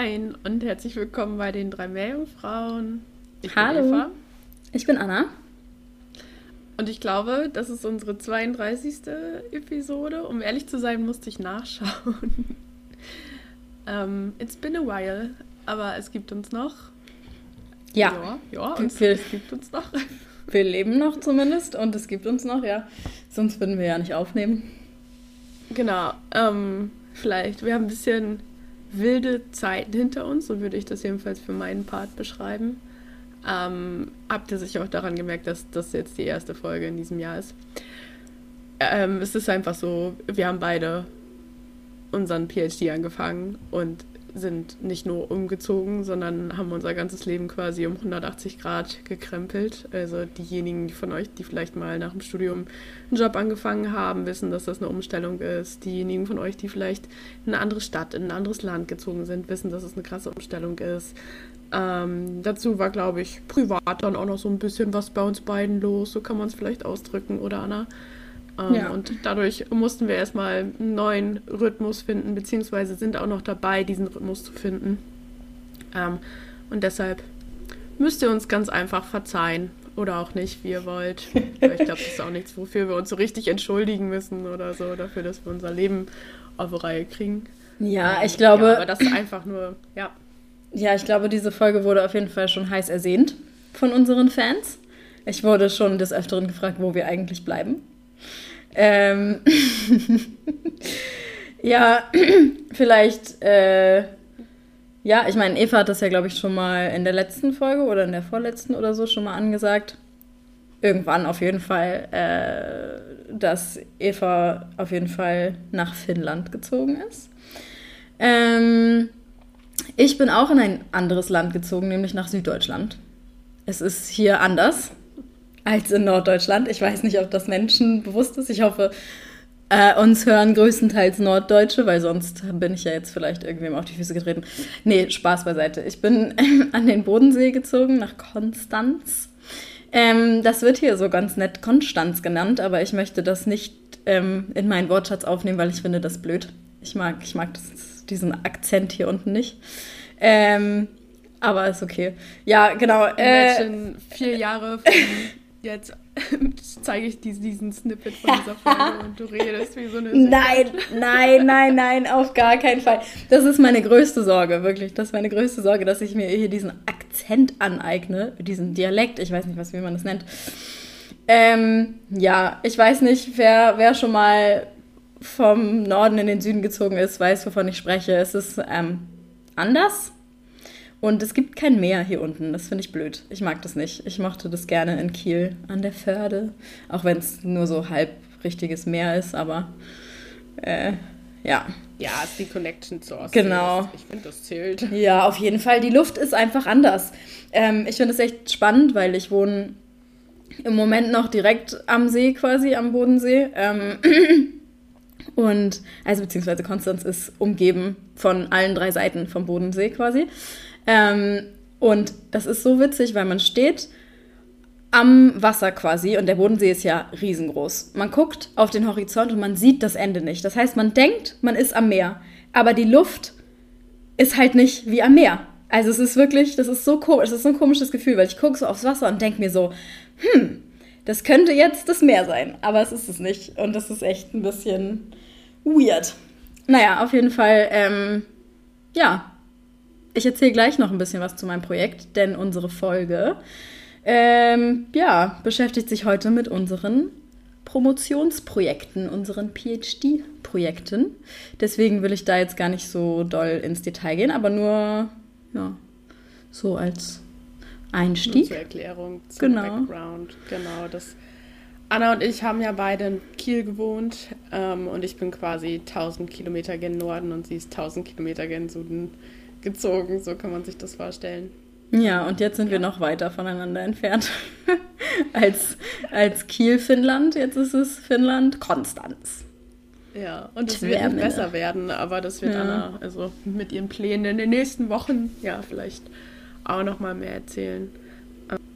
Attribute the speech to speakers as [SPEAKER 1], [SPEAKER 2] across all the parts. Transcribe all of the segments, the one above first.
[SPEAKER 1] Moin und herzlich willkommen bei den drei Meerjungfrauen. Ich
[SPEAKER 2] Hallo.
[SPEAKER 1] bin Eva
[SPEAKER 2] Ich bin Anna.
[SPEAKER 1] und ich glaube, das ist unsere 32. Episode. Um ehrlich zu sein, musste ich nachschauen. ähm, it's been a while, aber es gibt uns noch.
[SPEAKER 2] Ja,
[SPEAKER 1] Ja, ja und
[SPEAKER 2] Wir-
[SPEAKER 1] es gibt uns noch.
[SPEAKER 2] wir leben noch zumindest und es gibt uns noch, ja. Sonst würden wir ja nicht aufnehmen.
[SPEAKER 1] Genau. Ähm, vielleicht, wir haben ein bisschen wilde Zeiten hinter uns, so würde ich das jedenfalls für meinen Part beschreiben. Ähm, habt ihr sicher auch daran gemerkt, dass das jetzt die erste Folge in diesem Jahr ist? Ähm, es ist einfach so, wir haben beide unseren PhD angefangen und sind nicht nur umgezogen, sondern haben unser ganzes Leben quasi um 180 Grad gekrempelt. Also diejenigen die von euch, die vielleicht mal nach dem Studium einen Job angefangen haben, wissen, dass das eine Umstellung ist. Diejenigen von euch, die vielleicht in eine andere Stadt, in ein anderes Land gezogen sind, wissen, dass es eine krasse Umstellung ist. Ähm, dazu war, glaube ich, privat dann auch noch so ein bisschen was bei uns beiden los. So kann man es vielleicht ausdrücken, oder Anna? Ähm,
[SPEAKER 2] Ja.
[SPEAKER 1] Und dadurch mussten wir erstmal einen neuen Rhythmus finden, beziehungsweise sind auch noch dabei, diesen Rhythmus zu finden. Ähm, und deshalb müsst ihr uns ganz einfach verzeihen. Oder auch nicht, wie ihr wollt. Ich glaube, das ist auch nichts, wofür wir uns so richtig entschuldigen müssen oder so, dafür, dass wir unser Leben auf die Reihe kriegen.
[SPEAKER 2] Ja, ich
[SPEAKER 1] Ja, aber
[SPEAKER 2] glaube,
[SPEAKER 1] das ist einfach nur, ja.
[SPEAKER 2] ja, ich glaube, diese Folge wurde auf jeden Fall schon heiß ersehnt von unseren Fans. Ich wurde schon des Öfteren gefragt, wo wir eigentlich bleiben. Ähm, ja, vielleicht, äh, ja, ich meine, Eva hat das ja, glaube ich, schon mal in der letzten Folge oder in der vorletzten oder so schon mal angesagt. Irgendwann auf jeden Fall, äh, dass Eva auf jeden Fall nach Finnland gezogen ist. Ähm, ich bin auch in ein anderes Land gezogen, nämlich nach Süddeutschland. Es ist hier anders als in Norddeutschland. Ich weiß nicht, ob das Menschen bewusst ist. Ich hoffe, äh, uns hören größtenteils Norddeutsche, weil sonst bin ich ja jetzt vielleicht irgendwem auf die Füße getreten. Nee, Spaß beiseite. Ich bin an den Bodensee gezogen, nach Konstanz. Ähm, das wird hier so ganz nett Konstanz genannt, aber ich möchte das nicht ähm, in meinen Wortschatz aufnehmen, weil ich finde das blöd. Ich mag, ich mag das, diesen Akzent hier unten nicht. Ähm, aber ist okay. Ja, genau. Äh,
[SPEAKER 1] vier Jahre von jetzt zeige ich dir diesen Snippet von dieser Folge und du redest wie so eine
[SPEAKER 2] Nein, nein, nein, nein, auf gar keinen Fall. Das ist meine größte Sorge, wirklich. Das ist meine größte Sorge, dass ich mir hier diesen Akzent aneigne, diesen Dialekt, ich weiß nicht, was, wie man das nennt. Ähm, ja, ich weiß nicht, wer, wer schon mal vom Norden in den Süden gezogen ist, weiß, wovon ich spreche. Es ist ähm, anders. Und es gibt kein Meer hier unten. Das finde ich blöd. Ich mag das nicht. Ich mochte das gerne in Kiel an der Förde. Auch wenn es nur so halb richtiges Meer ist, aber äh, ja.
[SPEAKER 1] Ja, ist die Connection zur Ostsee.
[SPEAKER 2] Genau.
[SPEAKER 1] Ich finde, das zählt.
[SPEAKER 2] Ja, auf jeden Fall. Die Luft ist einfach anders. Ähm, ich finde es echt spannend, weil ich wohne im Moment noch direkt am See quasi, am Bodensee. Ähm, und, also beziehungsweise Konstanz ist umgeben von allen drei Seiten vom Bodensee quasi. Ähm, und das ist so witzig, weil man steht am Wasser quasi und der Bodensee ist ja riesengroß. Man guckt auf den Horizont und man sieht das Ende nicht. Das heißt, man denkt, man ist am Meer, aber die Luft ist halt nicht wie am Meer. Also es ist wirklich, das ist so komisch, es ist so ein komisches Gefühl, weil ich gucke so aufs Wasser und denke mir so, hm, das könnte jetzt das Meer sein, aber es ist es nicht. Und das ist echt ein bisschen weird. Naja, auf jeden Fall, ähm, ja, ich erzähle gleich noch ein bisschen was zu meinem Projekt, denn unsere Folge, ähm, ja, beschäftigt sich heute mit unseren Promotionsprojekten, unseren PhD-Projekten. Deswegen will ich da jetzt gar nicht so doll ins Detail gehen, aber nur ja, so als Einstieg. Nur
[SPEAKER 1] zur Erklärung,
[SPEAKER 2] zum genau.
[SPEAKER 1] Background. Genau, das. Anna und ich haben ja beide in Kiel gewohnt ähm, und ich bin quasi 1000 Kilometer gen Norden und sie ist 1000 Kilometer gen Süden gezogen. So kann man sich das vorstellen.
[SPEAKER 2] Ja, und jetzt sind ja. wir noch weiter voneinander entfernt als, als Kiel, Finnland. Jetzt ist es Finnland, Konstanz.
[SPEAKER 1] Ja, und es wird nicht besser werden, aber das wird ja. Anna also mit ihren Plänen in den nächsten Wochen ja vielleicht auch noch mal mehr erzählen.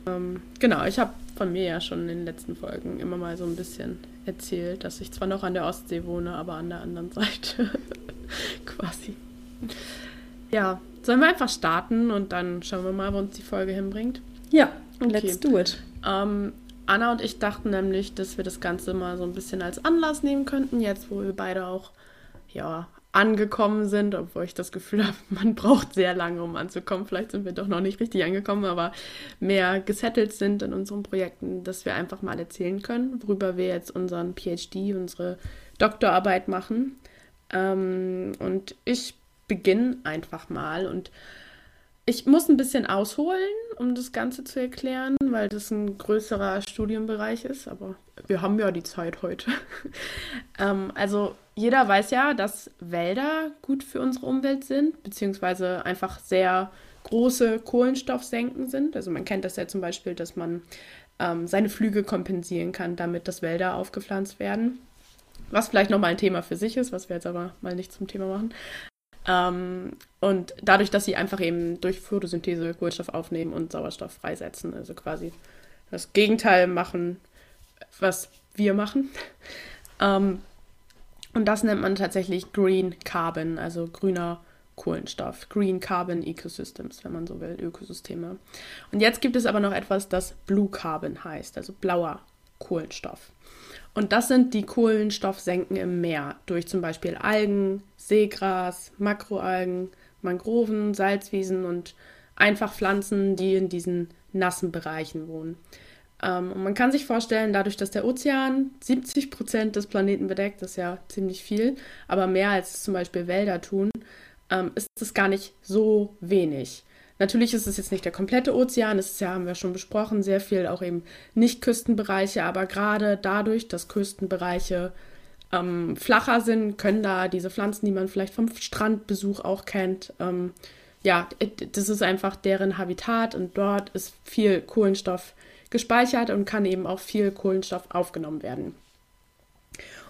[SPEAKER 1] Ähm, genau, ich habe von mir ja schon in den letzten Folgen immer mal so ein bisschen erzählt, dass ich zwar noch an der Ostsee wohne, aber an der anderen Seite quasi. Ja, sollen wir einfach starten und dann schauen wir mal, wo uns die Folge hinbringt?
[SPEAKER 2] Ja, okay. let's do it.
[SPEAKER 1] Ähm, Anna und ich dachten nämlich, dass wir das Ganze mal so ein bisschen als Anlass nehmen könnten, jetzt wo wir beide auch ja, angekommen sind, obwohl ich das Gefühl habe, man braucht sehr lange, um anzukommen. Vielleicht sind wir doch noch nicht richtig angekommen, aber mehr gesettelt sind in unseren Projekten, dass wir einfach mal erzählen können, worüber wir jetzt unseren PhD, unsere Doktorarbeit machen. Ähm, und ich beginne einfach mal und ich muss ein bisschen ausholen, um das Ganze zu erklären, weil das ein größerer Studienbereich ist, aber wir haben ja die Zeit heute. ähm, also jeder weiß ja, dass Wälder gut für unsere Umwelt sind, beziehungsweise einfach sehr große Kohlenstoffsenken sind. Also man kennt das ja zum Beispiel, dass man ähm, seine Flüge kompensieren kann, damit dass Wälder aufgepflanzt werden. Was vielleicht nochmal ein Thema für sich ist, was wir jetzt aber mal nicht zum Thema machen. Ähm, und dadurch, dass sie einfach eben durch Photosynthese Kohlenstoff aufnehmen und Sauerstoff freisetzen, also quasi das Gegenteil machen, was wir machen. Ähm, und das nennt man tatsächlich Green Carbon, also grüner Kohlenstoff. Green Carbon Ecosystems, wenn man so will, Ökosysteme. Und jetzt gibt es aber noch etwas, das Blue Carbon heißt, also blauer Kohlenstoff. Und das sind die Kohlenstoffsenken im Meer durch zum Beispiel Algen, Seegras, Makroalgen, Mangroven, Salzwiesen und einfach Pflanzen, die in diesen nassen Bereichen wohnen. Ähm, und man kann sich vorstellen, dadurch, dass der Ozean 70 Prozent des Planeten bedeckt, das ist ja ziemlich viel, aber mehr als zum Beispiel Wälder tun, ähm, ist es gar nicht so wenig. Natürlich ist es jetzt nicht der komplette Ozean, es ist ja, haben wir schon besprochen, sehr viel auch eben Nicht-Küstenbereiche, aber gerade dadurch, dass Küstenbereiche ähm, flacher sind, können da diese Pflanzen, die man vielleicht vom Strandbesuch auch kennt, ähm, ja, das ist einfach deren Habitat und dort ist viel Kohlenstoff gespeichert und kann eben auch viel Kohlenstoff aufgenommen werden.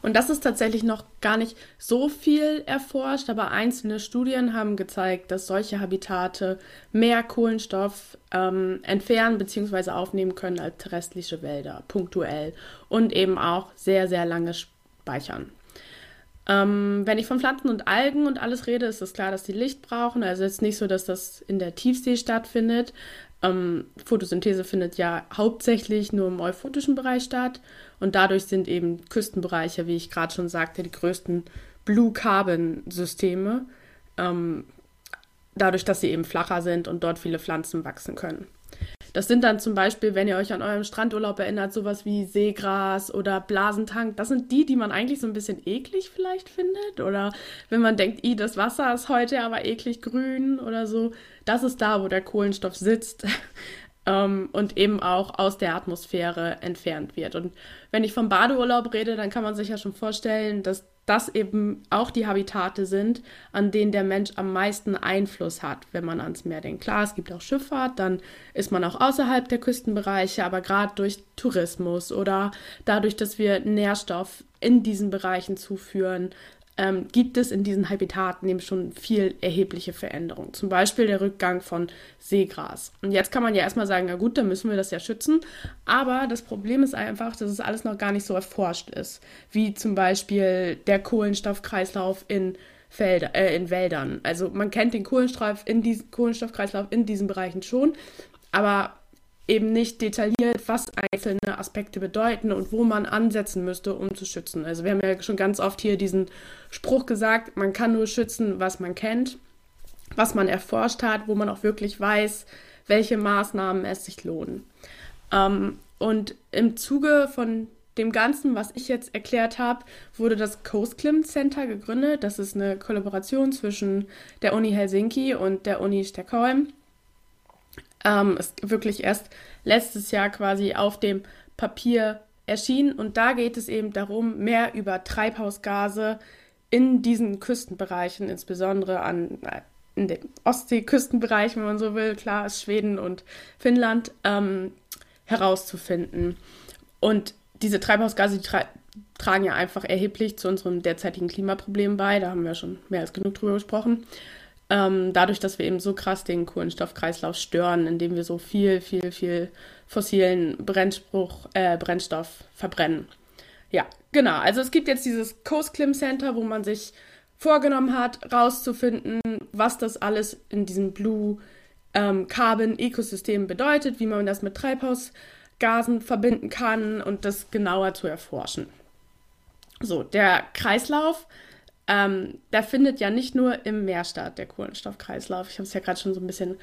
[SPEAKER 1] Und das ist tatsächlich noch gar nicht so viel erforscht, aber einzelne Studien haben gezeigt, dass solche Habitate mehr Kohlenstoff ähm, entfernen bzw. aufnehmen können als terrestrische Wälder, punktuell und eben auch sehr, sehr lange speichern. Ähm, wenn ich von Pflanzen und Algen und alles rede, ist es klar, dass die Licht brauchen. Also jetzt nicht so, dass das in der Tiefsee stattfindet, ähm, Photosynthese findet ja hauptsächlich nur im euphotischen Bereich statt und dadurch sind eben Küstenbereiche, wie ich gerade schon sagte, die größten Blue Carbon Systeme, ähm, dadurch, dass sie eben flacher sind und dort viele Pflanzen wachsen können. Das sind dann zum Beispiel, wenn ihr euch an eurem Strandurlaub erinnert, sowas wie Seegras oder Blasentank. Das sind die, die man eigentlich so ein bisschen eklig vielleicht findet. Oder wenn man denkt, i, das Wasser ist heute aber eklig grün oder so. Das ist da, wo der Kohlenstoff sitzt. ähm, und eben auch aus der Atmosphäre entfernt wird. Und wenn ich vom Badeurlaub rede, dann kann man sich ja schon vorstellen, dass das eben auch die Habitate sind, an denen der Mensch am meisten Einfluss hat, wenn man ans Meer denkt. Klar, es gibt auch Schifffahrt, dann ist man auch außerhalb der Küstenbereiche, aber gerade durch Tourismus oder dadurch, dass wir Nährstoff in diesen Bereichen zuführen, ähm, gibt es in diesen Habitaten eben schon viel erhebliche Veränderungen. Zum Beispiel der Rückgang von Seegras. Und jetzt kann man ja erstmal sagen, na gut, dann müssen wir das ja schützen. Aber das Problem ist einfach, dass es alles noch gar nicht so erforscht ist. Wie zum Beispiel der Kohlenstoffkreislauf in Felder, äh, in Wäldern. Also man kennt den Kohlenstoff in diesen Kohlenstoffkreislauf in diesen Bereichen schon, aber eben nicht detailliert, was einzelne Aspekte bedeuten und wo man ansetzen müsste, um zu schützen. Also wir haben ja schon ganz oft hier diesen Spruch gesagt, man kann nur schützen, was man kennt, was man erforscht hat, wo man auch wirklich weiß, welche Maßnahmen es sich lohnen. Ähm, und im Zuge von dem Ganzen, was ich jetzt erklärt habe, wurde das Coast Clim Center gegründet. Das ist eine Kollaboration zwischen der Uni Helsinki und der Uni Stockholm. Ähm, ist wirklich erst letztes Jahr quasi auf dem Papier erschienen und da geht es eben darum, mehr über Treibhausgase in diesen Küstenbereichen, insbesondere an in den Ostseeküstenbereich, wenn man so will, klar ist Schweden und Finnland, ähm, herauszufinden. Und diese Treibhausgase, die tra tragen ja einfach erheblich zu unserem derzeitigen Klimaproblem bei. Da haben wir schon mehr als genug drüber gesprochen. Ähm, dadurch, dass wir eben so krass den Kohlenstoffkreislauf stören, indem wir so viel, viel, viel fossilen Brennspruch, äh, Brennstoff verbrennen. Ja, genau. Also es gibt jetzt dieses Coast Clim Center, wo man sich vorgenommen hat, rauszufinden, was das alles in diesem Blue ähm, Carbon Ökosystem bedeutet, wie man das mit Treibhausgasen verbinden kann und das genauer zu erforschen. So, der Kreislauf, ähm, der findet ja nicht nur im Meer statt, der Kohlenstoffkreislauf. Ich habe es ja gerade schon so ein bisschen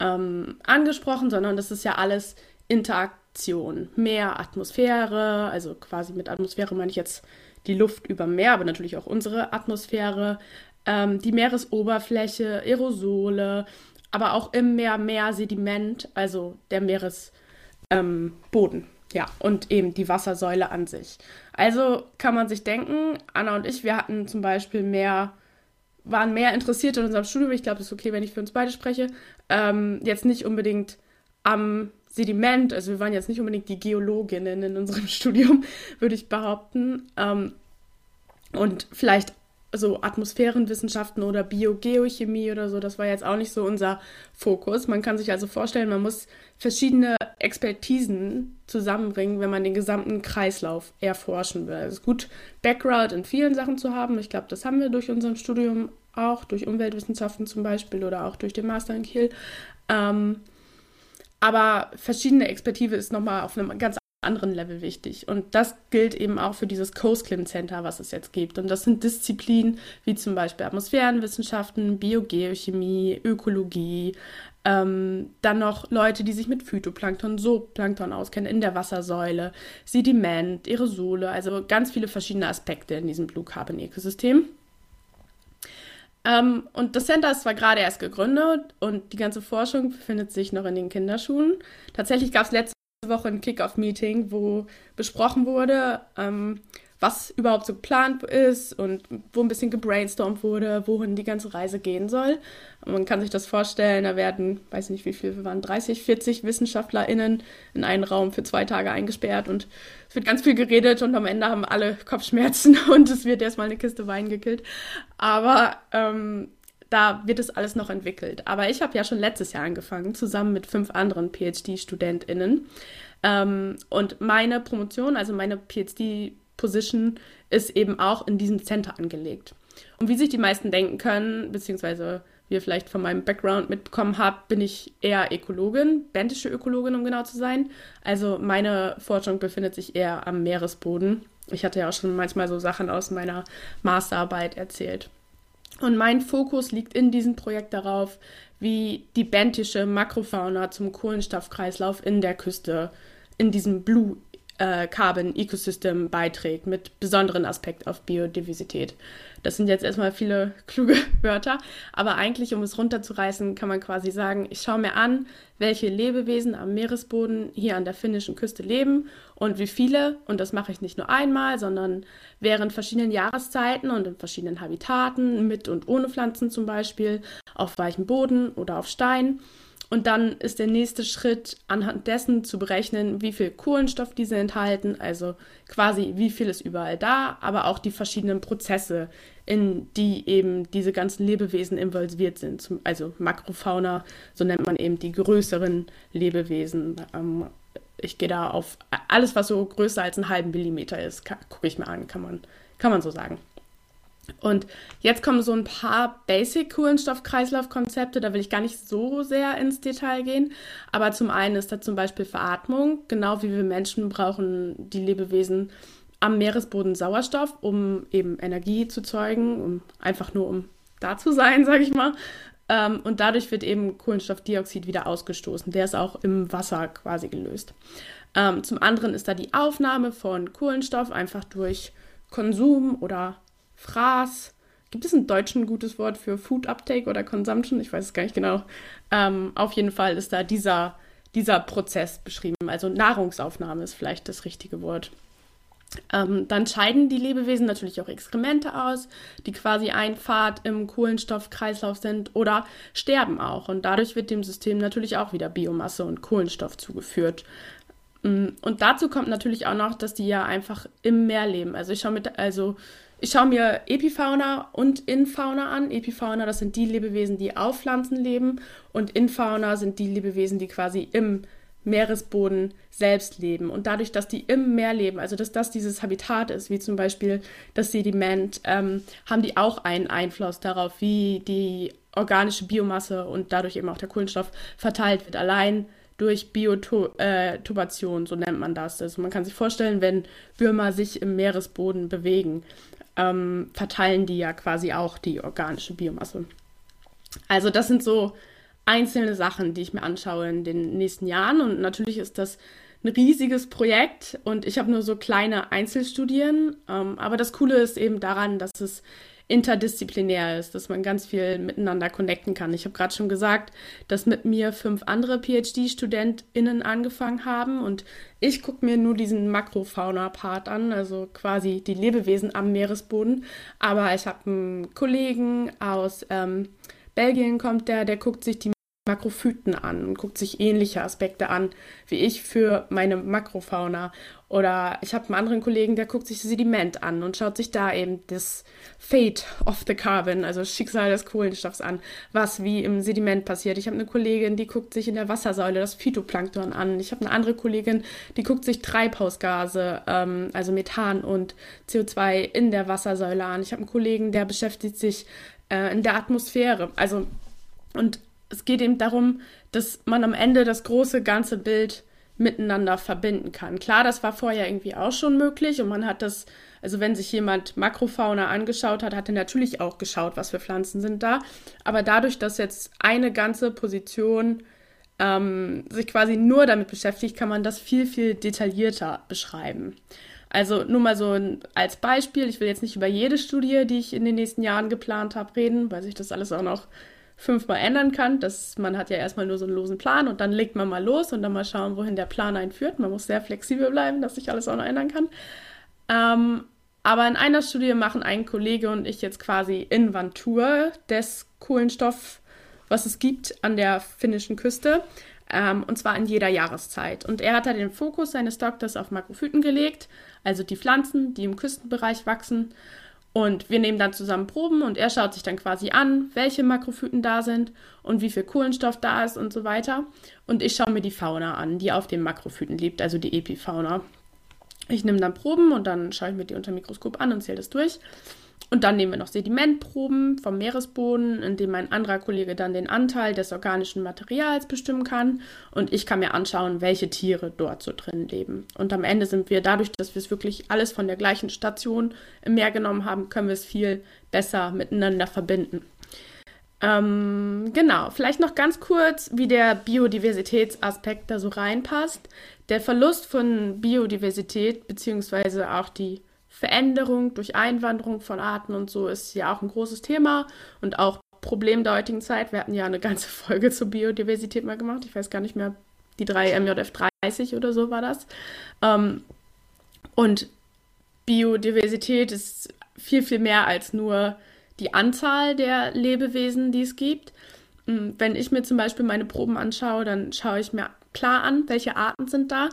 [SPEAKER 1] ähm, angesprochen, sondern das ist ja alles Interaktion. Meer, Atmosphäre, also quasi mit Atmosphäre meine ich jetzt die Luft über Meer, aber natürlich auch unsere Atmosphäre, ähm, die Meeresoberfläche, Aerosole, aber auch im Meer mehr Sediment, also der Meeresboden. Ja, und eben die Wassersäule an sich. Also kann man sich denken, Anna und ich, wir hatten zum Beispiel mehr, waren mehr interessiert in unserem Studium. Ich glaube, es ist okay, wenn ich für uns beide spreche. Ähm, jetzt nicht unbedingt am Sediment, also wir waren jetzt nicht unbedingt die Geologinnen in unserem Studium, würde ich behaupten. Ähm, und vielleicht so Atmosphärenwissenschaften oder Biogeochemie oder so, das war jetzt auch nicht so unser Fokus. Man kann sich also vorstellen, man muss verschiedene Expertisen zusammenbringen, wenn man den gesamten Kreislauf erforschen will. Es ist gut, Background in vielen Sachen zu haben. Ich glaube, das haben wir durch unser Studium auch, durch Umweltwissenschaften zum Beispiel oder auch durch den Master in Kiel. Ähm, aber verschiedene Expertise ist nochmal auf einem ganz anderen Level wichtig. Und das gilt eben auch für dieses Coast Clim Center, was es jetzt gibt. Und das sind Disziplinen wie zum Beispiel Atmosphärenwissenschaften, Biogeochemie, Ökologie, ähm, dann noch Leute, die sich mit Phytoplankton, Zooplankton auskennen, in der Wassersäule, Sediment, Aerosole, also ganz viele verschiedene Aspekte in diesem Blue Carbon Ökosystem. Ähm, und das Center ist zwar gerade erst gegründet und die ganze Forschung befindet sich noch in den Kinderschuhen. Tatsächlich gab es letzte Woche ein Kick-Off-Meeting, wo besprochen wurde, ähm, was überhaupt so geplant ist und wo ein bisschen gebrainstormt wurde, wohin die ganze Reise gehen soll. Und man kann sich das vorstellen, da werden, weiß nicht wie viel, wir waren 30, 40 WissenschaftlerInnen in einen Raum für zwei Tage eingesperrt und es wird ganz viel geredet und am Ende haben alle Kopfschmerzen und es wird erstmal eine Kiste Wein gekillt. Aber ähm, da wird es alles noch entwickelt. Aber ich habe ja schon letztes Jahr angefangen, zusammen mit fünf anderen PhD-StudentInnen. Ähm, und meine Promotion, also meine PhD-Position, ist eben auch in diesem Center angelegt. Und wie sich die meisten denken können, beziehungsweise wie ihr vielleicht von meinem Background mitbekommen habt, bin ich eher Ökologin, bäntische Ökologin, um genau zu sein. Also meine Forschung befindet sich eher am Meeresboden. Ich hatte ja auch schon manchmal so Sachen aus meiner Masterarbeit erzählt. Und mein Fokus liegt in diesem Projekt darauf, wie die bentische Makrofauna zum Kohlenstoffkreislauf in der Küste, in diesem Blue äh, Carbon Ecosystem beiträgt, mit besonderen Aspekt auf Biodiversität. Das sind jetzt erstmal viele kluge Wörter, aber eigentlich, um es runterzureißen, kann man quasi sagen, ich schaue mir an, welche Lebewesen am Meeresboden hier an der finnischen Küste leben und wie viele, und das mache ich nicht nur einmal, sondern während verschiedenen Jahreszeiten und in verschiedenen Habitaten, mit und ohne Pflanzen zum Beispiel, auf weichem Boden oder auf Stein und dann ist der nächste Schritt, anhand dessen zu berechnen, wie viel Kohlenstoff diese enthalten, also quasi wie viel ist überall da, aber auch die verschiedenen Prozesse, in die eben diese ganzen Lebewesen involviert sind. Also Makrofauna, so nennt man eben die größeren Lebewesen. Ähm, ich gehe da auf alles, was so größer als einen halben Millimeter ist, gucke ich mir an, kann man, kann man so sagen. Und jetzt kommen so ein paar Basic-Kohlenstoff-Kreislauf-Konzepte, da will ich gar nicht so sehr ins Detail gehen. Aber zum einen ist da zum Beispiel Veratmung. Genau wie wir Menschen brauchen die Lebewesen am Meeresboden Sauerstoff, um eben Energie zu zeugen, um einfach nur um da zu sein, sage ich mal. Ähm, und dadurch wird eben Kohlenstoffdioxid wieder ausgestoßen. Der ist auch im Wasser quasi gelöst. Ähm, zum anderen ist da die Aufnahme von Kohlenstoff einfach durch Konsum oder Fraß. Gibt es im Deutschen ein gutes Wort für Food Uptake oder Consumption? Ich weiß es gar nicht genau. Ähm, auf jeden Fall ist da dieser, dieser Prozess beschrieben. Also Nahrungsaufnahme ist vielleicht das richtige Wort. Ähm, dann scheiden die Lebewesen natürlich auch Exkremente aus, die quasi ein Pfad im Kohlenstoffkreislauf sind oder sterben auch. Und dadurch wird dem System natürlich auch wieder Biomasse und Kohlenstoff zugeführt. Mm, und dazu kommt natürlich auch noch, dass die ja einfach im Meer leben. Also ich schaue mit, also ich schaue mir Epifauna und Infauna an. Epifauna, das sind die Lebewesen, die auf Pflanzen leben, und Infauna sind die Lebewesen, die quasi im Meeresboden selbst leben. Und dadurch, dass die im Meer leben, also dass das dieses Habitat ist, wie zum Beispiel das Sediment, ähm, haben die auch einen Einfluss darauf, wie die organische Biomasse und dadurch eben auch der Kohlenstoff verteilt wird. Allein durch Biotubation, so nennt man das. Also man kann sich vorstellen, wenn Würmer sich im Meeresboden bewegen, ähm, verteilen die ja quasi auch die organische Biomasse. Also das sind so einzelne Sachen, die ich mir anschaue in den nächsten Jahren. Und natürlich ist das ein riesiges Projekt und ich habe nur so kleine Einzelstudien. Ähm, aber das Coole ist eben daran, dass es interdisziplinär ist, dass man ganz viel miteinander connecten kann. Ich habe gerade schon gesagt, dass mit mir fünf andere PhD-StudentInnen angefangen haben und ich gucke mir nur diesen Makrofauna-Part an, also quasi die Lebewesen am Meeresboden. Aber ich habe einen Kollegen aus ähm, Belgien kommt der, der guckt sich die Makrophyten an und guckt sich ähnliche Aspekte an wie ich für meine Makrofauna. Oder ich habe einen anderen Kollegen, der guckt sich Sediment an und schaut sich da eben das Fate of the Carbon, also das Schicksal des Kohlenstoffs an, was wie im Sediment passiert. Ich habe eine Kollegin, die guckt sich in der Wassersäule das Phytoplankton an. Ich habe eine andere Kollegin, die guckt sich Treibhausgase, ähm, also Methan und CO2 in der Wassersäule an. Ich habe einen Kollegen, der beschäftigt sich äh, in der Atmosphäre. Also und es geht eben darum, dass man am Ende das große ganze Bild miteinander verbinden kann. Klar, das war vorher irgendwie auch schon möglich und man hat das, also wenn sich jemand Makrofauna angeschaut hat, hat er natürlich auch geschaut, was für Pflanzen sind da. Aber dadurch, dass jetzt eine ganze Position ähm, sich quasi nur damit beschäftigt, kann man das viel, viel detaillierter beschreiben. Also nur mal so als Beispiel, ich will jetzt nicht über jede Studie, die ich in den nächsten Jahren geplant habe, reden, weil sich das alles auch noch fünfmal ändern kann. Das, man hat ja erstmal nur so einen losen Plan und dann legt man mal los und dann mal schauen, wohin der Plan einführt. Man muss sehr flexibel bleiben, dass sich alles auch noch ändern kann. Ähm, aber in einer Studie machen ein Kollege und ich jetzt quasi Inventur des Kohlenstoff, was es gibt an der finnischen Küste. Ähm, und zwar in jeder Jahreszeit. Und er hat da den Fokus seines Doktors auf Makrophyten gelegt, also die Pflanzen, die im Küstenbereich wachsen. Und wir nehmen dann zusammen Proben und er schaut sich dann quasi an, welche Makrophyten da sind und wie viel Kohlenstoff da ist und so weiter. Und ich schaue mir die Fauna an, die auf den Makrophyten lebt, also die Epifauna. Ich nehme dann Proben und dann schaue ich mir die unter dem Mikroskop an und zähle das durch. Und dann nehmen wir noch Sedimentproben vom Meeresboden, in dem ein anderer Kollege dann den Anteil des organischen Materials bestimmen kann. Und ich kann mir anschauen, welche Tiere dort so drin leben. Und am Ende sind wir dadurch, dass wir es wirklich alles von der gleichen Station im Meer genommen haben, können wir es viel besser miteinander verbinden. Ähm, genau, vielleicht noch ganz kurz, wie der Biodiversitätsaspekt da so reinpasst. Der Verlust von Biodiversität beziehungsweise auch die Veränderung durch Einwanderung von Arten und so ist ja auch ein großes Thema und auch Problem der heutigen Zeit. Wir hatten ja eine ganze Folge zur Biodiversität mal gemacht. Ich weiß gar nicht mehr, die 3 MJF 30 oder so war das. Ähm, und Biodiversität ist viel, viel mehr als nur die Anzahl der Lebewesen, die es gibt. Hm, wenn ich mir zum Beispiel meine Proben anschaue, dann schaue ich mir klar an, welche Arten sind da,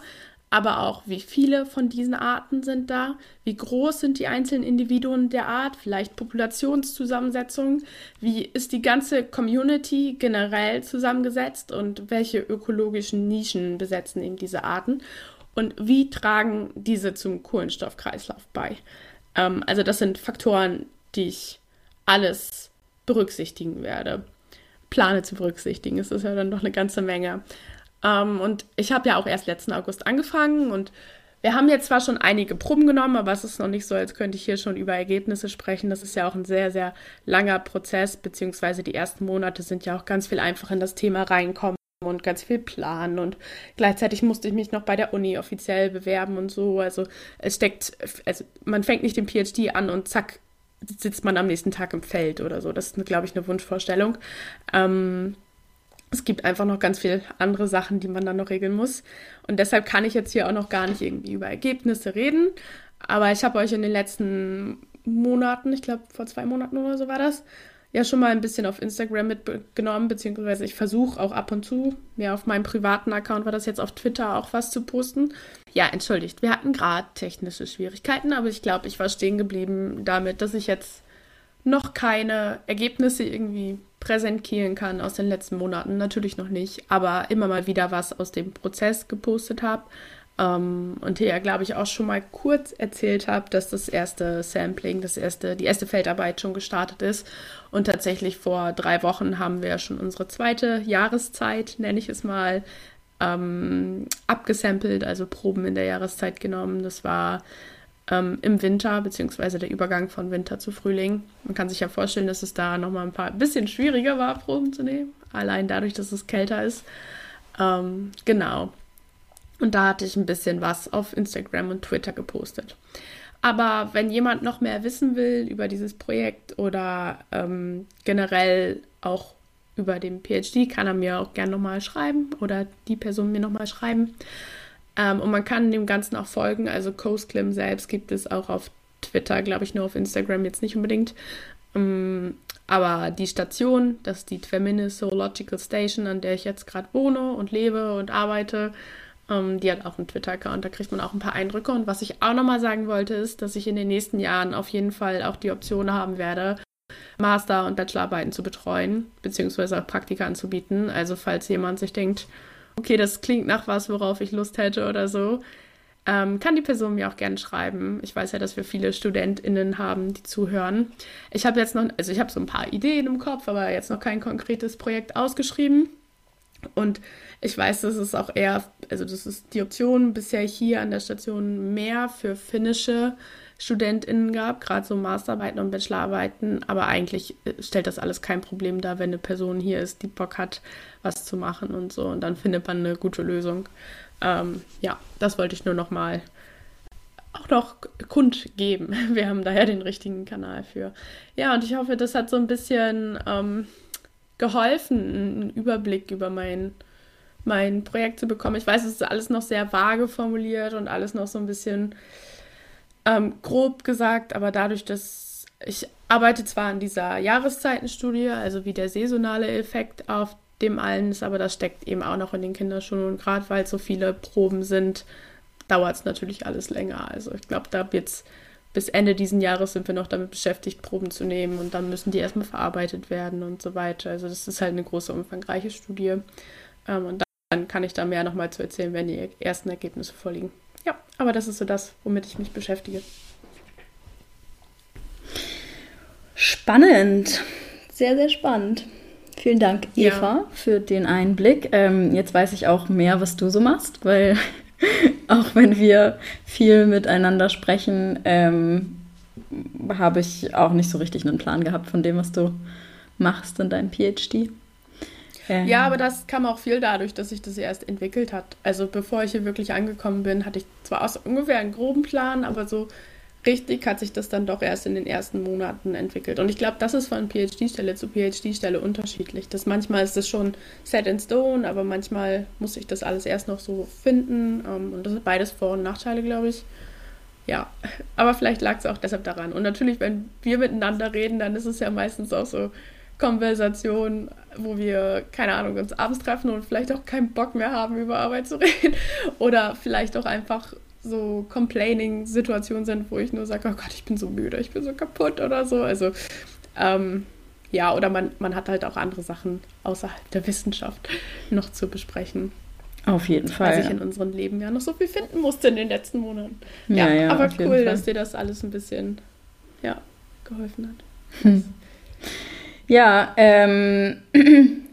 [SPEAKER 1] aber auch wie viele von diesen Arten sind da, wie groß sind die einzelnen Individuen der Art, vielleicht Populationszusammensetzung, wie ist die ganze Community generell zusammengesetzt und welche ökologischen Nischen besetzen eben diese Arten und wie tragen diese zum Kohlenstoffkreislauf bei. Ähm, also das sind Faktoren, die ich alles berücksichtigen werde. Plane zu berücksichtigen, ist ja dann doch eine ganze Menge. Ähm, und ich habe ja auch erst letzten August angefangen und wir haben jetzt zwar schon einige Proben genommen, aber es ist noch nicht so, als könnte ich hier schon über Ergebnisse sprechen. Das ist ja auch ein sehr, sehr langer Prozess, beziehungsweise die ersten Monate sind ja auch ganz viel einfach in das Thema reinkommen und ganz viel planen und gleichzeitig musste ich mich noch bei der Uni offiziell bewerben und so. Also es steckt, also man fängt nicht den PhD an und zack, sitzt man am nächsten Tag im Feld oder so. Das ist, glaube ich, eine Wunschvorstellung. Ähm, es gibt einfach noch ganz viele andere Sachen, die man dann noch regeln muss. Und deshalb kann ich jetzt hier auch noch gar nicht irgendwie über Ergebnisse reden. Aber ich habe euch in den letzten Monaten, ich glaube vor zwei Monaten oder so war das, ja schon mal ein bisschen auf Instagram mitgenommen, beziehungsweise ich versuche auch ab und zu, mehr auf meinem privaten Account war das jetzt auf Twitter auch was zu posten. Ja, entschuldigt, wir hatten gerade technische Schwierigkeiten, aber ich glaube, ich war stehen geblieben damit, dass ich jetzt noch keine Ergebnisse irgendwie präsentieren kann aus den letzten Monaten. Natürlich noch nicht, aber immer mal wieder was aus dem Prozess gepostet habe. Ähm, und hier, glaube ich, auch schon mal kurz erzählt habe, dass das erste Sampling, das erste, die erste Feldarbeit schon gestartet ist. Und tatsächlich vor drei Wochen haben wir schon unsere zweite Jahreszeit, nenne ich es mal, ähm, abgesampelt, also Proben in der Jahreszeit genommen. Das war ähm, im Winter, beziehungsweise der Übergang von Winter zu Frühling. Man kann sich ja vorstellen, dass es da nochmal ein paar bisschen schwieriger war, Proben zu nehmen. Allein dadurch, dass es kälter ist. Ähm, genau. Und da hatte ich ein bisschen was auf Instagram und Twitter gepostet. Aber wenn jemand noch mehr wissen will über dieses Projekt oder ähm, generell auch über den PhD, kann er mir auch gerne nochmal schreiben oder die Person mir nochmal schreiben. Ähm, und man kann dem Ganzen auch folgen. Also Coast Clim selbst gibt es auch auf Twitter, glaube ich, nur auf Instagram jetzt nicht unbedingt. Ähm, aber die Station, das ist die Tvermine Zoological Station, an der ich jetzt gerade wohne und lebe und arbeite, ähm, die hat auch einen Twitter-Account, da kriegt man auch ein paar Eindrücke. Und was ich auch nochmal sagen wollte, ist, dass ich in den nächsten Jahren auf jeden Fall auch die Option haben werde, Master- und Bachelorarbeiten zu betreuen, beziehungsweise auch Praktika anzubieten. Also falls jemand sich denkt, okay, das klingt nach was, worauf ich Lust hätte oder so, ähm, kann die Person mir auch gerne schreiben. Ich weiß ja, dass wir viele StudentInnen haben, die zuhören. Ich habe jetzt noch, also ich habe so ein paar Ideen im Kopf, aber jetzt noch kein konkretes Projekt ausgeschrieben. Und ich weiß, dass es auch eher, also das ist die Option bisher hier an der Station mehr für finnische StudentInnen gab, gerade so Masterarbeiten und Bachelorarbeiten. Aber eigentlich äh, stellt das alles kein Problem dar, wenn eine Person hier ist, die Bock hat, was zu machen und so. Und dann findet man eine gute Lösung. Ähm, ja, das wollte ich nur noch mal auch noch kundgeben. Wir haben da ja den richtigen Kanal für. Ja, und ich hoffe, das hat so ein bisschen ähm, geholfen, einen Überblick über mein, mein Projekt zu bekommen. Ich weiß, es ist alles noch sehr vage formuliert und alles noch so ein bisschen ähm, grob gesagt, aber dadurch, dass ich arbeite zwar an dieser Jahreszeitenstudie, also wie der saisonale Effekt auf dem allen ist, aber das steckt eben auch noch in den Kinderschulen und gerade weil so viele Proben sind, dauert es natürlich alles länger. Also ich glaube, da jetzt bis Ende diesen Jahres sind wir noch damit beschäftigt, Proben zu nehmen und dann müssen die erstmal verarbeitet werden und so weiter. Also das ist halt eine große, umfangreiche Studie. Ähm, und dann kann ich da mehr nochmal zu erzählen, wenn die ersten Ergebnisse vorliegen. Ja, aber das ist so das, womit ich mich beschäftige.
[SPEAKER 2] Spannend. Sehr, sehr spannend. Vielen Dank, Eva, ja. für den Einblick. Ähm, jetzt weiß ich auch mehr, was du so machst, weil auch wenn wir viel miteinander sprechen, ähm, habe ich auch nicht so richtig einen Plan gehabt von dem, was du machst in deinem PhD.
[SPEAKER 1] Ähm. Ja, aber das kam auch viel dadurch, dass sich das erst entwickelt hat. Also bevor ich hier wirklich angekommen bin, hatte ich zwar auch so ungefähr einen groben Plan, aber so richtig hat sich das dann doch erst in den ersten Monaten entwickelt. Und ich glaube, das ist von PhD-Stelle zu PhD-Stelle unterschiedlich. Das manchmal ist es schon set in stone, aber manchmal muss ich das alles erst noch so finden. Ähm, und das sind beides Vor- und Nachteile, glaube ich. Ja, aber vielleicht lag es auch deshalb daran. Und natürlich, wenn wir miteinander reden, dann ist es ja meistens auch so, Konversation, wo wir, keine Ahnung, uns abends treffen und vielleicht auch keinen Bock mehr haben, über Arbeit zu reden. Oder vielleicht auch einfach so Complaining-Situationen sind, wo ich nur sage, oh Gott, ich bin so müde, ich bin so kaputt oder so. Also, ähm, ja, oder man, man hat halt auch andere Sachen außerhalb der Wissenschaft noch zu besprechen.
[SPEAKER 2] Auf jeden Fall.
[SPEAKER 1] Weil sich in unserem Leben ja noch so viel finden musste in den letzten Monaten. Ja, ja, ja aber cool, dass dir das alles ein bisschen ja, geholfen hat. Hm.
[SPEAKER 2] Ja, ähm,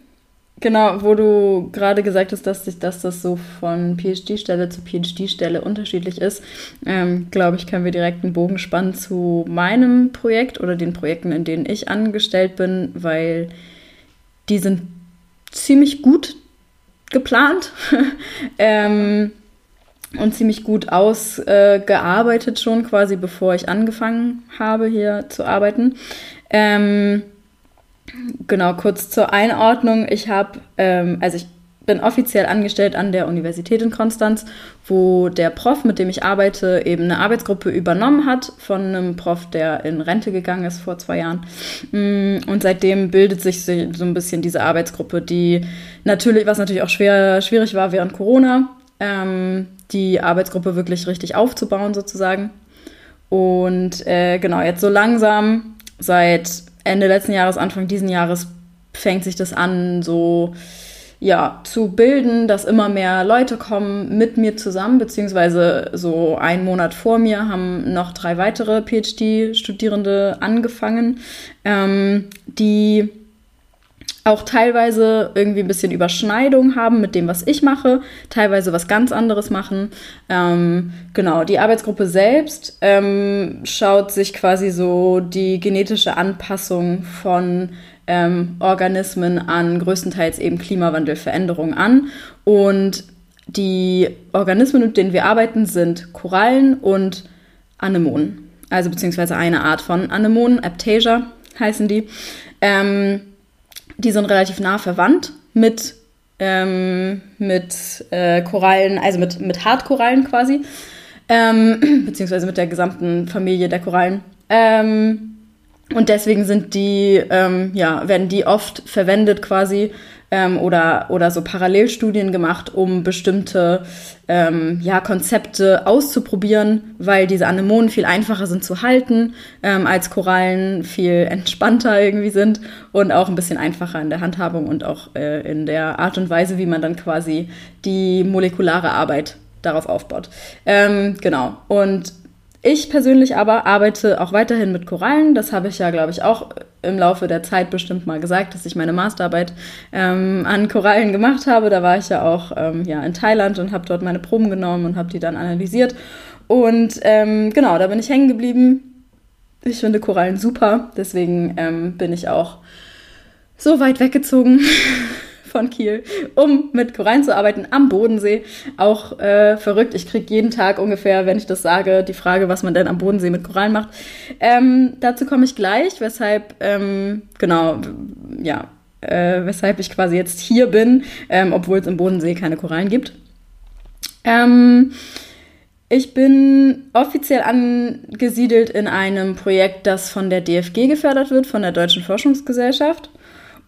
[SPEAKER 2] Genau, wo du gerade gesagt hast, dass, sich, dass das so von PhD-Stelle zu PhD-Stelle unterschiedlich ist, ähm, glaube ich, können wir direkt einen Bogen spannen zu meinem Projekt oder den Projekten, in denen ich angestellt bin, weil die sind ziemlich gut geplant ähm, und ziemlich gut ausgearbeitet äh, schon, quasi bevor ich angefangen habe, hier zu arbeiten. Ähm, Genau, kurz zur Einordnung. Ich habe, ähm, also ich bin offiziell angestellt an der Universität in Konstanz, wo der Prof, mit dem ich arbeite, eben eine Arbeitsgruppe übernommen hat von einem Prof, der in Rente gegangen ist vor zwei Jahren. Mm, und seitdem bildet sich so ein bisschen diese Arbeitsgruppe, die natürlich, was natürlich auch schwer, schwierig war während Corona, ähm, die Arbeitsgruppe wirklich richtig aufzubauen sozusagen. Und äh, genau, jetzt so langsam seit Ende letzten Jahres, Anfang diesen Jahres fängt sich das an, so ja, zu bilden, dass immer mehr Leute kommen mit mir zusammen, beziehungsweise so einen Monat vor mir haben noch drei weitere PhD-Studierende angefangen, ähm, die auch teilweise irgendwie ein bisschen Überschneidung haben mit dem, was ich mache, teilweise was ganz anderes machen. Ähm, genau, die Arbeitsgruppe selbst ähm, schaut sich quasi so die genetische Anpassung von ähm, Organismen an, größtenteils eben Klimawandelveränderungen an. Und die Organismen, mit denen wir arbeiten, sind Korallen und Anemonen. Also beziehungsweise eine Art von Anemonen, Aptasia heißen die. Ähm, die sind relativ nah verwandt mit, ähm, mit äh, Korallen, also mit, mit Hartkorallen quasi, ähm, beziehungsweise mit der gesamten Familie der Korallen. Ähm, und deswegen sind die, ähm, ja, werden die oft verwendet quasi ähm, oder, oder so Parallelstudien gemacht, um bestimmte ähm, ja, Konzepte auszuprobieren, weil diese Anemonen viel einfacher sind zu halten, ähm, als Korallen viel entspannter irgendwie sind und auch ein bisschen einfacher in der Handhabung und auch äh, in der Art und Weise, wie man dann quasi die molekulare Arbeit darauf aufbaut. Ähm, genau. Und ich persönlich aber arbeite auch weiterhin mit Korallen. Das habe ich ja, glaube ich, auch im Laufe der Zeit bestimmt mal gesagt, dass ich meine Masterarbeit ähm, an Korallen gemacht habe. Da war ich ja auch ähm, ja, in Thailand und habe dort meine Proben genommen und habe die dann analysiert. Und ähm, genau, da bin ich hängen geblieben. Ich finde Korallen super, deswegen ähm, bin ich auch so weit weggezogen von Kiel, um mit Korallen zu arbeiten am Bodensee. Auch äh, verrückt. Ich kriege jeden Tag ungefähr, wenn ich das sage, die Frage, was man denn am Bodensee mit Korallen macht. Ähm, dazu komme ich gleich, weshalb, ähm, genau, ja, äh, weshalb ich quasi jetzt hier bin, ähm, obwohl es im Bodensee keine Korallen gibt. Ähm, ich bin offiziell angesiedelt in einem Projekt, das von der DFG gefördert wird, von der Deutschen Forschungsgesellschaft.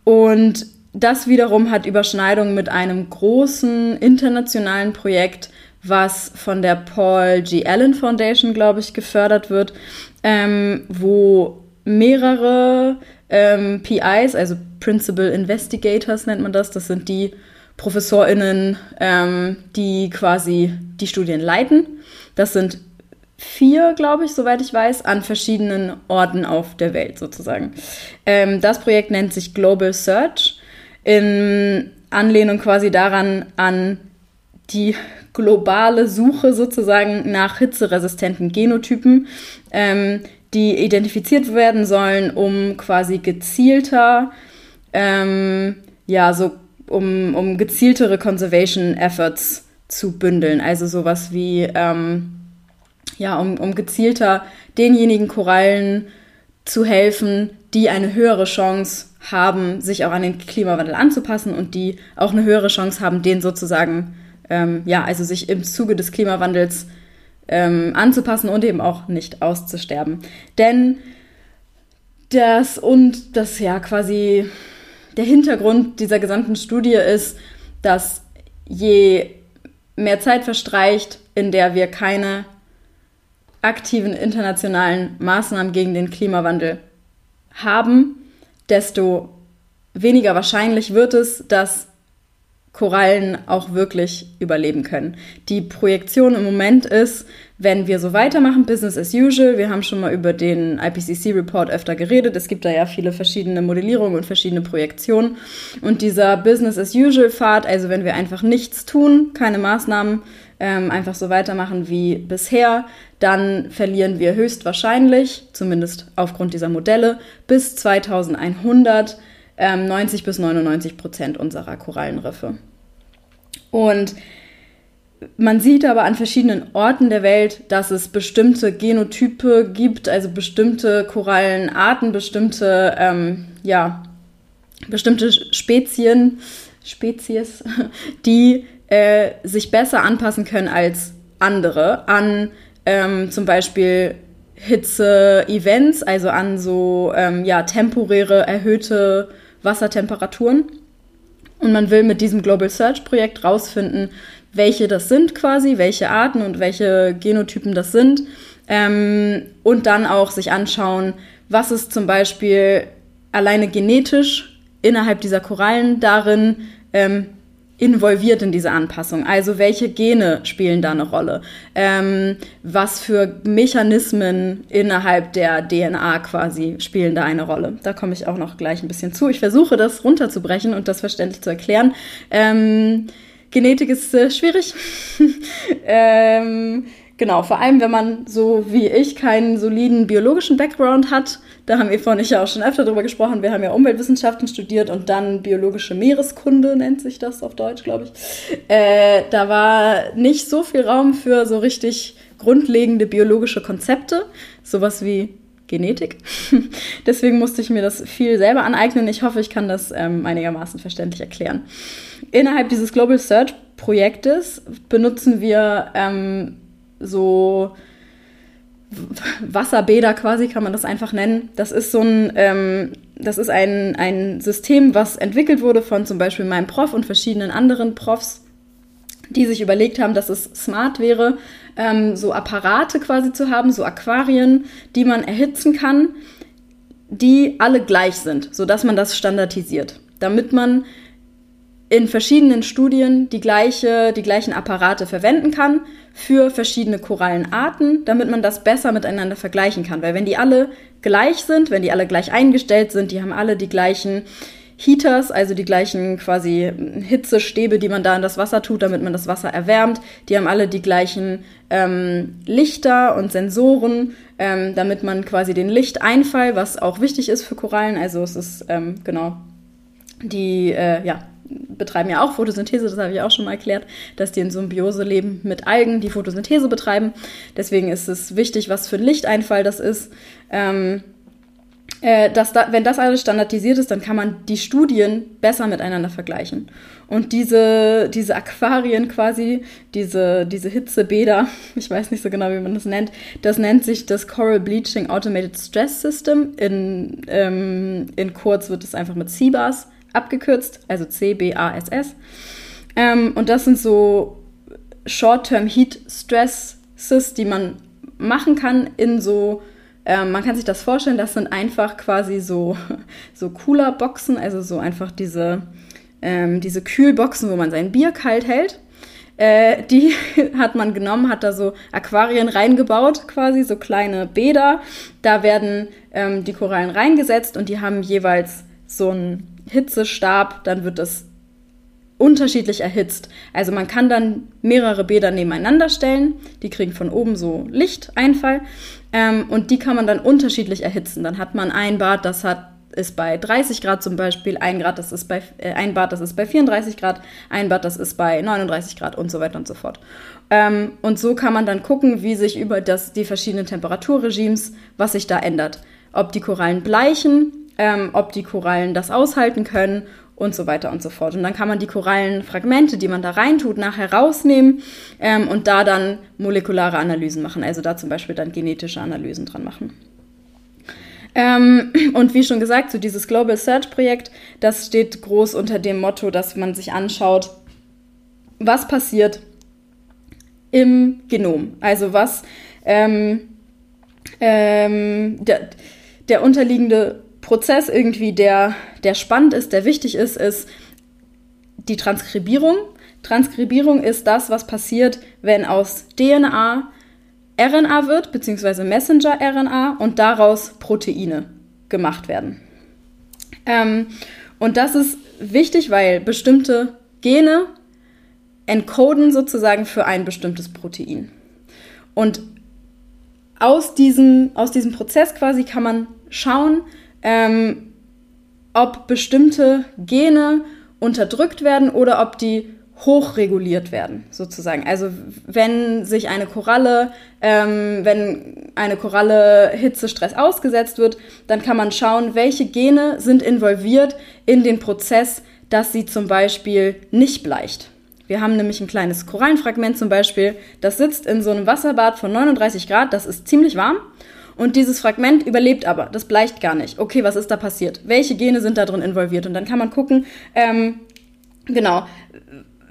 [SPEAKER 2] Und das wiederum hat Überschneidung mit einem großen internationalen Projekt, was von der Paul G. Allen Foundation, glaube ich, gefördert wird, ähm, wo mehrere ähm, PIs, also Principal Investigators nennt man das, das sind die ProfessorInnen, ähm, die quasi die Studien leiten. Das sind vier, glaube ich, soweit ich weiß, an verschiedenen Orten auf der Welt sozusagen. Ähm, das Projekt nennt sich Global Search in Anlehnung quasi daran an die globale Suche sozusagen nach hitzeresistenten Genotypen, ähm, die identifiziert werden sollen, um quasi gezielter, ähm, ja, so um, um gezieltere Conservation Efforts zu bündeln. Also sowas wie, ähm, ja, um, um gezielter denjenigen Korallen zu helfen, die eine höhere Chance haben, sich auch an den Klimawandel anzupassen und die auch eine höhere Chance haben, den sozusagen, ähm, ja, also sich im Zuge des Klimawandels ähm, anzupassen und eben auch nicht auszusterben. Denn das und das ja quasi der Hintergrund dieser gesamten Studie ist, dass je mehr Zeit verstreicht, in der wir keine aktiven internationalen Maßnahmen gegen den Klimawandel haben, desto weniger wahrscheinlich wird es, dass Korallen auch wirklich überleben können. Die Projektion im Moment ist, wenn wir so weitermachen, Business as usual, wir haben schon mal über den IPCC-Report öfter geredet, es gibt da ja viele verschiedene Modellierungen und verschiedene Projektionen. Und dieser Business as usual Pfad, also wenn wir einfach nichts tun, keine Maßnahmen, ähm, einfach so weitermachen wie bisher, dann verlieren wir höchstwahrscheinlich, zumindest aufgrund dieser Modelle, bis 2100 ähm, 90 bis 99 Prozent unserer Korallenriffe. Und man sieht aber an verschiedenen Orten der Welt, dass es bestimmte Genotype gibt, also bestimmte Korallenarten, bestimmte, ähm, ja, bestimmte Spezien, Spezies, die äh, sich besser anpassen können als andere an ähm, zum Beispiel Hitze-Events, also an so ähm, ja, temporäre erhöhte Wassertemperaturen. Und man will mit diesem Global Search Projekt rausfinden, welche das sind quasi, welche Arten und welche Genotypen das sind. Ähm, und dann auch sich anschauen, was ist zum Beispiel alleine genetisch innerhalb dieser Korallen darin ähm, involviert in diese Anpassung? Also welche Gene spielen da eine Rolle? Ähm, was für Mechanismen innerhalb der DNA quasi spielen da eine Rolle? Da komme ich auch noch gleich ein bisschen zu. Ich versuche das runterzubrechen und das verständlich zu erklären. Ähm, Genetik ist äh, schwierig. ähm, genau, vor allem wenn man so wie ich keinen soliden biologischen Background hat, da haben und ich ja auch schon öfter drüber gesprochen. Wir haben ja Umweltwissenschaften studiert und dann biologische Meereskunde nennt sich das auf Deutsch, glaube ich. Äh, da war nicht so viel Raum für so richtig grundlegende biologische Konzepte, sowas wie Genetik. Deswegen musste ich mir das viel selber aneignen. Ich hoffe, ich kann das ähm, einigermaßen verständlich erklären. Innerhalb dieses Global Search Projektes benutzen wir ähm, so Wasserbäder quasi, kann man das einfach nennen. Das ist so ein, ähm, das ist ein, ein System, was entwickelt wurde von zum Beispiel meinem Prof und verschiedenen anderen Profs, die sich überlegt haben, dass es smart wäre, ähm, so Apparate quasi zu haben, so Aquarien, die man erhitzen kann, die alle gleich sind, sodass man das standardisiert, damit man in verschiedenen Studien die, gleiche, die gleichen Apparate verwenden kann für verschiedene Korallenarten, damit man das besser miteinander vergleichen kann. Weil wenn die alle gleich sind, wenn die alle gleich eingestellt sind, die haben alle die gleichen Heaters, also die gleichen quasi Hitzestäbe, die man da in das Wasser tut, damit man das Wasser erwärmt. Die haben alle die gleichen ähm, Lichter und Sensoren, ähm, damit man quasi den Lichteinfall, was auch wichtig ist für Korallen, also es ist ähm, genau die, äh, ja, betreiben ja auch Photosynthese, das habe ich auch schon mal erklärt, dass die in Symbiose leben mit Algen, die Photosynthese betreiben. Deswegen ist es wichtig, was für ein Lichteinfall das ist. Ähm, äh, dass da, wenn das alles standardisiert ist, dann kann man die Studien besser miteinander vergleichen. Und diese, diese Aquarien quasi, diese, diese Hitzebäder, ich weiß nicht so genau, wie man das nennt, das nennt sich das Coral Bleaching Automated Stress System. In, ähm, in kurz wird es einfach mit CBAS abgekürzt, also C-B-A-S-S. Ähm, und das sind so Short-Term Heat Stresses, die man machen kann in so, ähm, man kann sich das vorstellen, das sind einfach quasi so, so Cooler-Boxen, also so einfach diese, ähm, diese Kühlboxen, wo man sein Bier kalt hält. Äh, die hat man genommen, hat da so Aquarien reingebaut, quasi so kleine Bäder. Da werden ähm, die Korallen reingesetzt und die haben jeweils so ein Hitzestab, dann wird es unterschiedlich erhitzt. Also man kann dann mehrere Bäder nebeneinander stellen, die kriegen von oben so Lichteinfall ähm, und die kann man dann unterschiedlich erhitzen. Dann hat man ein Bad, das hat ist bei 30 Grad zum Beispiel, ein, Grad, das ist bei, äh, ein Bad, das ist bei 34 Grad, ein Bad, das ist bei 39 Grad und so weiter und so fort. Ähm, und so kann man dann gucken, wie sich über das, die verschiedenen Temperaturregimes, was sich da ändert. Ob die Korallen bleichen ähm, ob die Korallen das aushalten können und so weiter und so fort. Und dann kann man die Korallenfragmente, die man da reintut, nachher rausnehmen ähm, und da dann molekulare Analysen machen, also da zum Beispiel dann genetische Analysen dran machen. Ähm, und wie schon gesagt, so dieses Global Search Projekt, das steht groß unter dem Motto, dass man sich anschaut, was passiert im Genom. Also was ähm, ähm, der, der unterliegende Prozess irgendwie, der, der spannend ist, der wichtig ist, ist, die Transkribierung. Transkribierung ist das, was passiert, wenn aus DNA RNA wird, beziehungsweise Messenger-RNA und daraus Proteine gemacht werden. Ähm, und das ist wichtig, weil bestimmte Gene encoden sozusagen für ein bestimmtes Protein. Und aus diesem, aus diesem Prozess quasi kann man schauen, ähm, ob bestimmte Gene unterdrückt werden oder ob die hochreguliert werden, sozusagen. Also wenn sich eine Koralle, ähm, wenn eine Koralle Hitzestress ausgesetzt wird, dann kann man schauen, welche Gene sind involviert in den Prozess, dass sie zum Beispiel nicht bleicht. Wir haben nämlich ein kleines Korallenfragment zum Beispiel, das sitzt in so einem Wasserbad von 39 Grad, das ist ziemlich warm. Und dieses Fragment überlebt aber, das bleicht gar nicht. Okay, was ist da passiert? Welche Gene sind da drin involviert? Und dann kann man gucken, ähm, genau,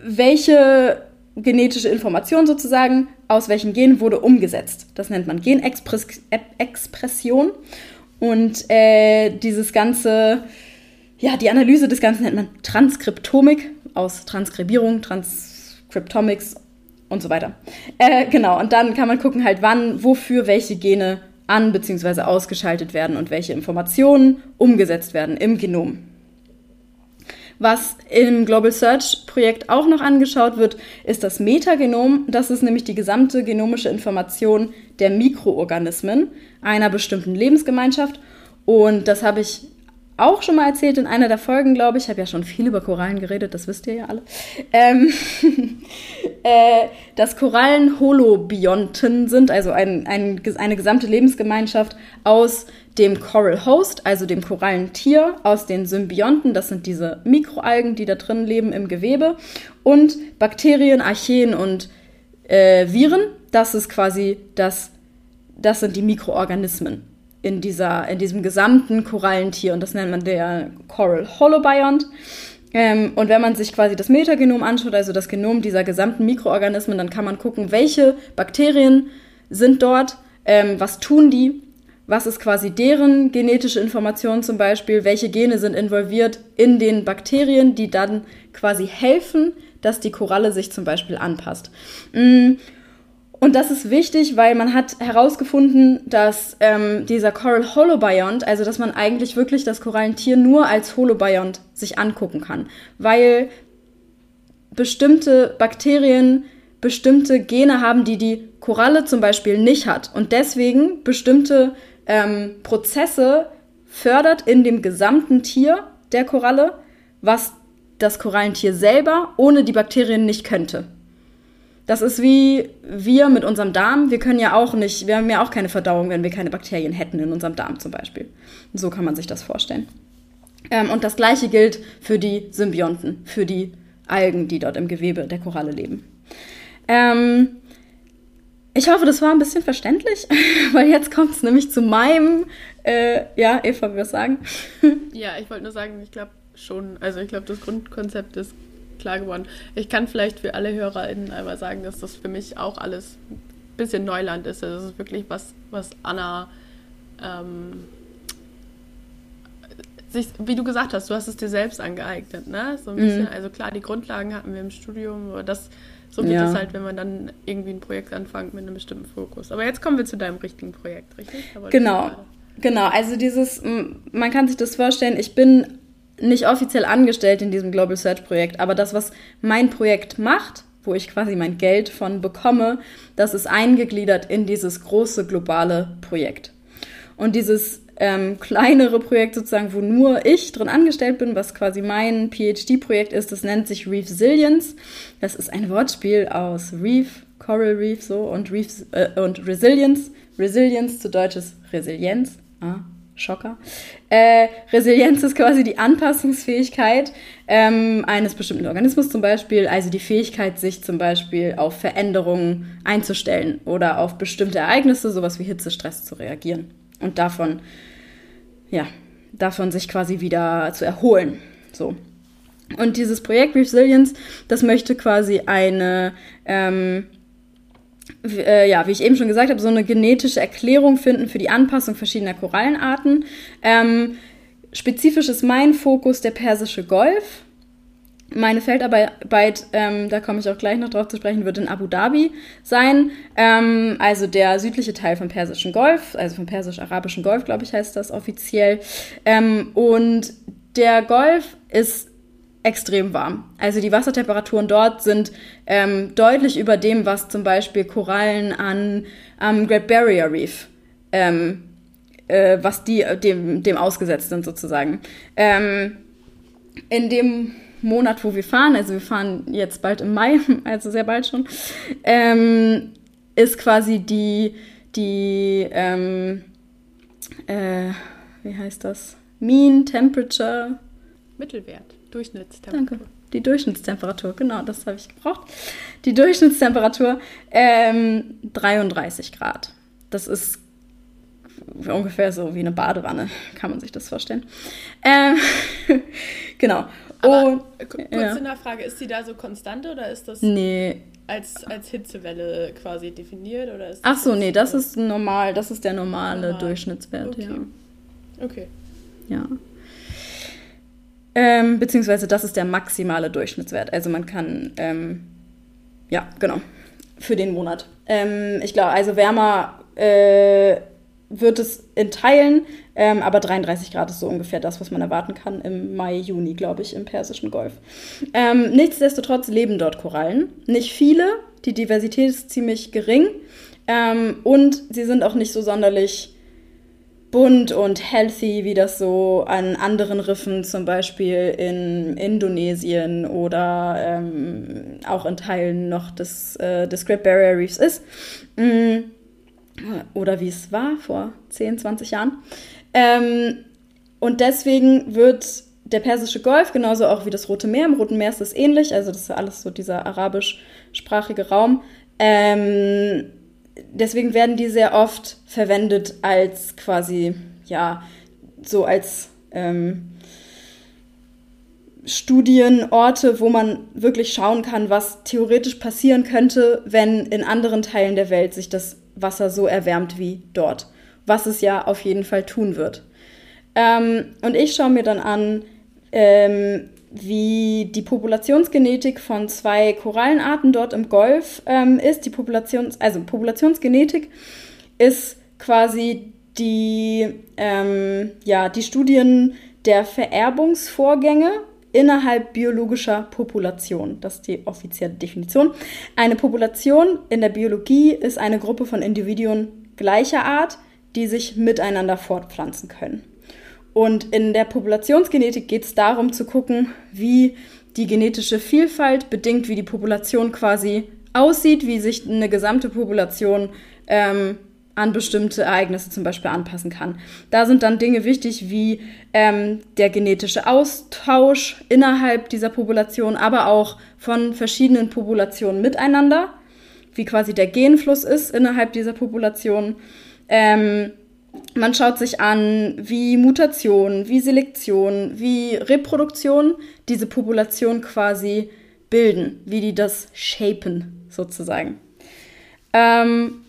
[SPEAKER 2] welche genetische Information sozusagen aus welchem Gen wurde umgesetzt. Das nennt man Genexpression. Und äh, dieses ganze, ja, die Analyse des Ganzen nennt man Transkriptomik aus Transkribierung, Transcriptomics und so weiter. Äh, genau, und dann kann man gucken halt, wann, wofür welche Gene an- bzw. ausgeschaltet werden und welche Informationen umgesetzt werden im Genom. Was im Global Search Projekt auch noch angeschaut wird, ist das Metagenom. Das ist nämlich die gesamte genomische Information der Mikroorganismen einer bestimmten Lebensgemeinschaft. Und das habe ich auch schon mal erzählt in einer der Folgen, glaube ich. Ich habe ja schon viel über Korallen geredet, das wisst ihr ja alle. Ähm, äh, dass Korallen Holobionten sind, also ein, ein, eine gesamte Lebensgemeinschaft aus dem Coral Host, also dem Korallentier, aus den Symbionten, das sind diese Mikroalgen, die da drin leben im Gewebe, und Bakterien, Archeen und äh, Viren, das ist quasi das, das sind die Mikroorganismen in, dieser, in diesem gesamten Korallentier und das nennt man der Coral Holobiont. Ähm, und wenn man sich quasi das Metagenom anschaut, also das Genom dieser gesamten Mikroorganismen, dann kann man gucken, welche Bakterien sind dort, ähm, was tun die, was ist quasi deren genetische Information zum Beispiel, welche Gene sind involviert in den Bakterien, die dann quasi helfen, dass die Koralle sich zum Beispiel anpasst. Mm, und das ist wichtig, weil man hat herausgefunden, dass ähm, dieser Coral Holobiont, also dass man eigentlich wirklich das Korallentier nur als Holobiont sich angucken kann, weil bestimmte Bakterien bestimmte Gene haben, die die Koralle zum Beispiel nicht hat und deswegen bestimmte ähm, Prozesse fördert in dem gesamten Tier der Koralle, was das Korallentier selber ohne die Bakterien nicht könnte. Das ist wie wir mit unserem Darm. Wir können ja auch nicht, wir haben ja auch keine Verdauung, wenn wir keine Bakterien hätten in unserem Darm zum Beispiel. So kann man sich das vorstellen. Ähm, und das gleiche gilt für die Symbionten, für die Algen, die dort im Gewebe der Koralle leben. Ähm, ich hoffe, das war ein bisschen verständlich, weil jetzt kommt es nämlich zu meinem, äh, ja, Eva, wir sagen.
[SPEAKER 1] ja, ich wollte nur sagen, ich glaube schon, also ich glaube, das Grundkonzept ist klar geworden. Ich kann vielleicht für alle HörerInnen einmal sagen, dass das für mich auch alles ein bisschen Neuland ist. Also das ist wirklich was, was Anna ähm, sich, wie du gesagt hast, du hast es dir selbst angeeignet, ne? So ein bisschen, mhm. also klar, die Grundlagen hatten wir im Studium, aber das so wird ja. es halt, wenn man dann irgendwie ein Projekt anfängt mit einem bestimmten Fokus. Aber jetzt kommen wir zu deinem richtigen Projekt, richtig?
[SPEAKER 2] Genau. Genau, also dieses, man kann sich das vorstellen, ich bin nicht offiziell angestellt in diesem Global Search Projekt, aber das, was mein Projekt macht, wo ich quasi mein Geld von bekomme, das ist eingegliedert in dieses große globale Projekt. Und dieses ähm, kleinere Projekt sozusagen, wo nur ich drin angestellt bin, was quasi mein PhD-Projekt ist, das nennt sich Resilience. Das ist ein Wortspiel aus Reef, Coral Reef so und Reef äh, und Resilience. Resilience zu deutsches Resilienz. Ah, Schocker. Äh, Resilienz ist quasi die Anpassungsfähigkeit ähm, eines bestimmten Organismus zum Beispiel, also die Fähigkeit, sich zum Beispiel auf Veränderungen einzustellen oder auf bestimmte Ereignisse, sowas wie Hitzestress zu reagieren und davon, ja, davon sich quasi wieder zu erholen. So. Und dieses Projekt Resilience, das möchte quasi eine ähm, äh, ja, wie ich eben schon gesagt habe, so eine genetische Erklärung finden für die Anpassung verschiedener Korallenarten. Ähm, spezifisch ist mein Fokus der Persische Golf. Meine Feldarbeit, ähm, da komme ich auch gleich noch drauf zu sprechen, wird in Abu Dhabi sein. Ähm, also der südliche Teil vom Persischen Golf, also vom Persisch-Arabischen Golf, glaube ich, heißt das offiziell. Ähm, und der Golf ist extrem warm. Also die Wassertemperaturen dort sind ähm, deutlich über dem, was zum Beispiel Korallen an am Great Barrier Reef, ähm, äh, was die dem, dem ausgesetzt sind sozusagen. Ähm, in dem Monat, wo wir fahren, also wir fahren jetzt bald im Mai, also sehr bald schon, ähm, ist quasi die, die, ähm, äh, wie heißt das? Mean Temperature.
[SPEAKER 1] Mittelwert, Durchschnittstemperatur.
[SPEAKER 2] Danke. Die Durchschnittstemperatur, genau, das habe ich gebraucht. Die Durchschnittstemperatur ähm, 33 Grad. Das ist ungefähr so wie eine Badewanne, kann man sich das vorstellen. Ähm, genau.
[SPEAKER 1] Aber und, kurz ja. in der Frage, ist die da so konstant oder ist das
[SPEAKER 2] nee.
[SPEAKER 1] als, als Hitzewelle quasi definiert? Oder ist
[SPEAKER 2] Ach so, nee, das ist normal, das ist der normale normal. Durchschnittswert,
[SPEAKER 1] okay.
[SPEAKER 2] ja.
[SPEAKER 1] Okay.
[SPEAKER 2] Ja. Ähm, beziehungsweise das ist der maximale Durchschnittswert. Also man kann, ähm, ja, genau, für den Monat. Ähm, ich glaube, also wärmer äh, wird es in Teilen, ähm, aber 33 Grad ist so ungefähr das, was man erwarten kann im Mai, Juni, glaube ich, im Persischen Golf. Ähm, nichtsdestotrotz leben dort Korallen. Nicht viele, die Diversität ist ziemlich gering ähm, und sie sind auch nicht so sonderlich bunt und healthy, wie das so an anderen Riffen, zum Beispiel in Indonesien oder ähm, auch in Teilen noch des, äh, des Great Barrier Reefs ist. Mm oder wie es war vor 10, 20 Jahren. Ähm, und deswegen wird der Persische Golf, genauso auch wie das Rote Meer, im Roten Meer ist es ähnlich, also das ist alles so dieser arabischsprachige Raum. Ähm, deswegen werden die sehr oft verwendet als quasi, ja, so als ähm, Studienorte, wo man wirklich schauen kann, was theoretisch passieren könnte, wenn in anderen Teilen der Welt sich das Wasser so erwärmt wie dort, was es ja auf jeden Fall tun wird. Ähm, und ich schaue mir dann an, ähm, wie die Populationsgenetik von zwei Korallenarten dort im Golf ähm, ist. Die Populations also Populationsgenetik ist quasi die, ähm, ja, die Studien der Vererbungsvorgänge innerhalb biologischer Population. Das ist die offizielle Definition. Eine Population in der Biologie ist eine Gruppe von Individuen gleicher Art, die sich miteinander fortpflanzen können. Und in der Populationsgenetik geht es darum zu gucken, wie die genetische Vielfalt bedingt, wie die Population quasi aussieht, wie sich eine gesamte Population ähm, an bestimmte Ereignisse zum Beispiel anpassen kann. Da sind dann Dinge wichtig wie ähm, der genetische Austausch innerhalb dieser Population, aber auch von verschiedenen Populationen miteinander, wie quasi der Genfluss ist innerhalb dieser Population. Ähm, man schaut sich an, wie Mutation, wie Selektion, wie Reproduktion diese Population quasi bilden, wie die das shapen sozusagen. Ähm,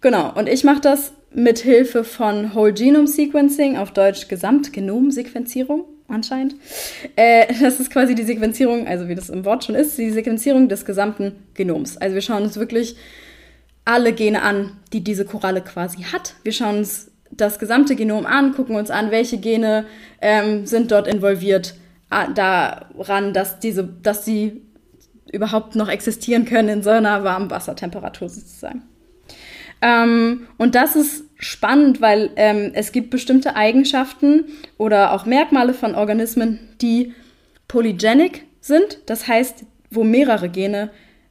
[SPEAKER 2] Genau, und ich mache das mit Hilfe von Whole Genome Sequencing, auf Deutsch Gesamtgenomsequenzierung anscheinend. Äh, das ist quasi die Sequenzierung, also wie das im Wort schon ist, die Sequenzierung des gesamten Genoms. Also wir schauen uns wirklich alle Gene an, die diese Koralle quasi hat. Wir schauen uns das gesamte Genom an, gucken uns an, welche Gene ähm, sind dort involviert daran, dass diese, dass sie überhaupt noch existieren können in so einer warmen Wassertemperatur sozusagen. Ähm, und das ist spannend, weil ähm, es gibt bestimmte Eigenschaften oder auch Merkmale von Organismen, die polygenic sind. Das heißt, wo mehrere Gene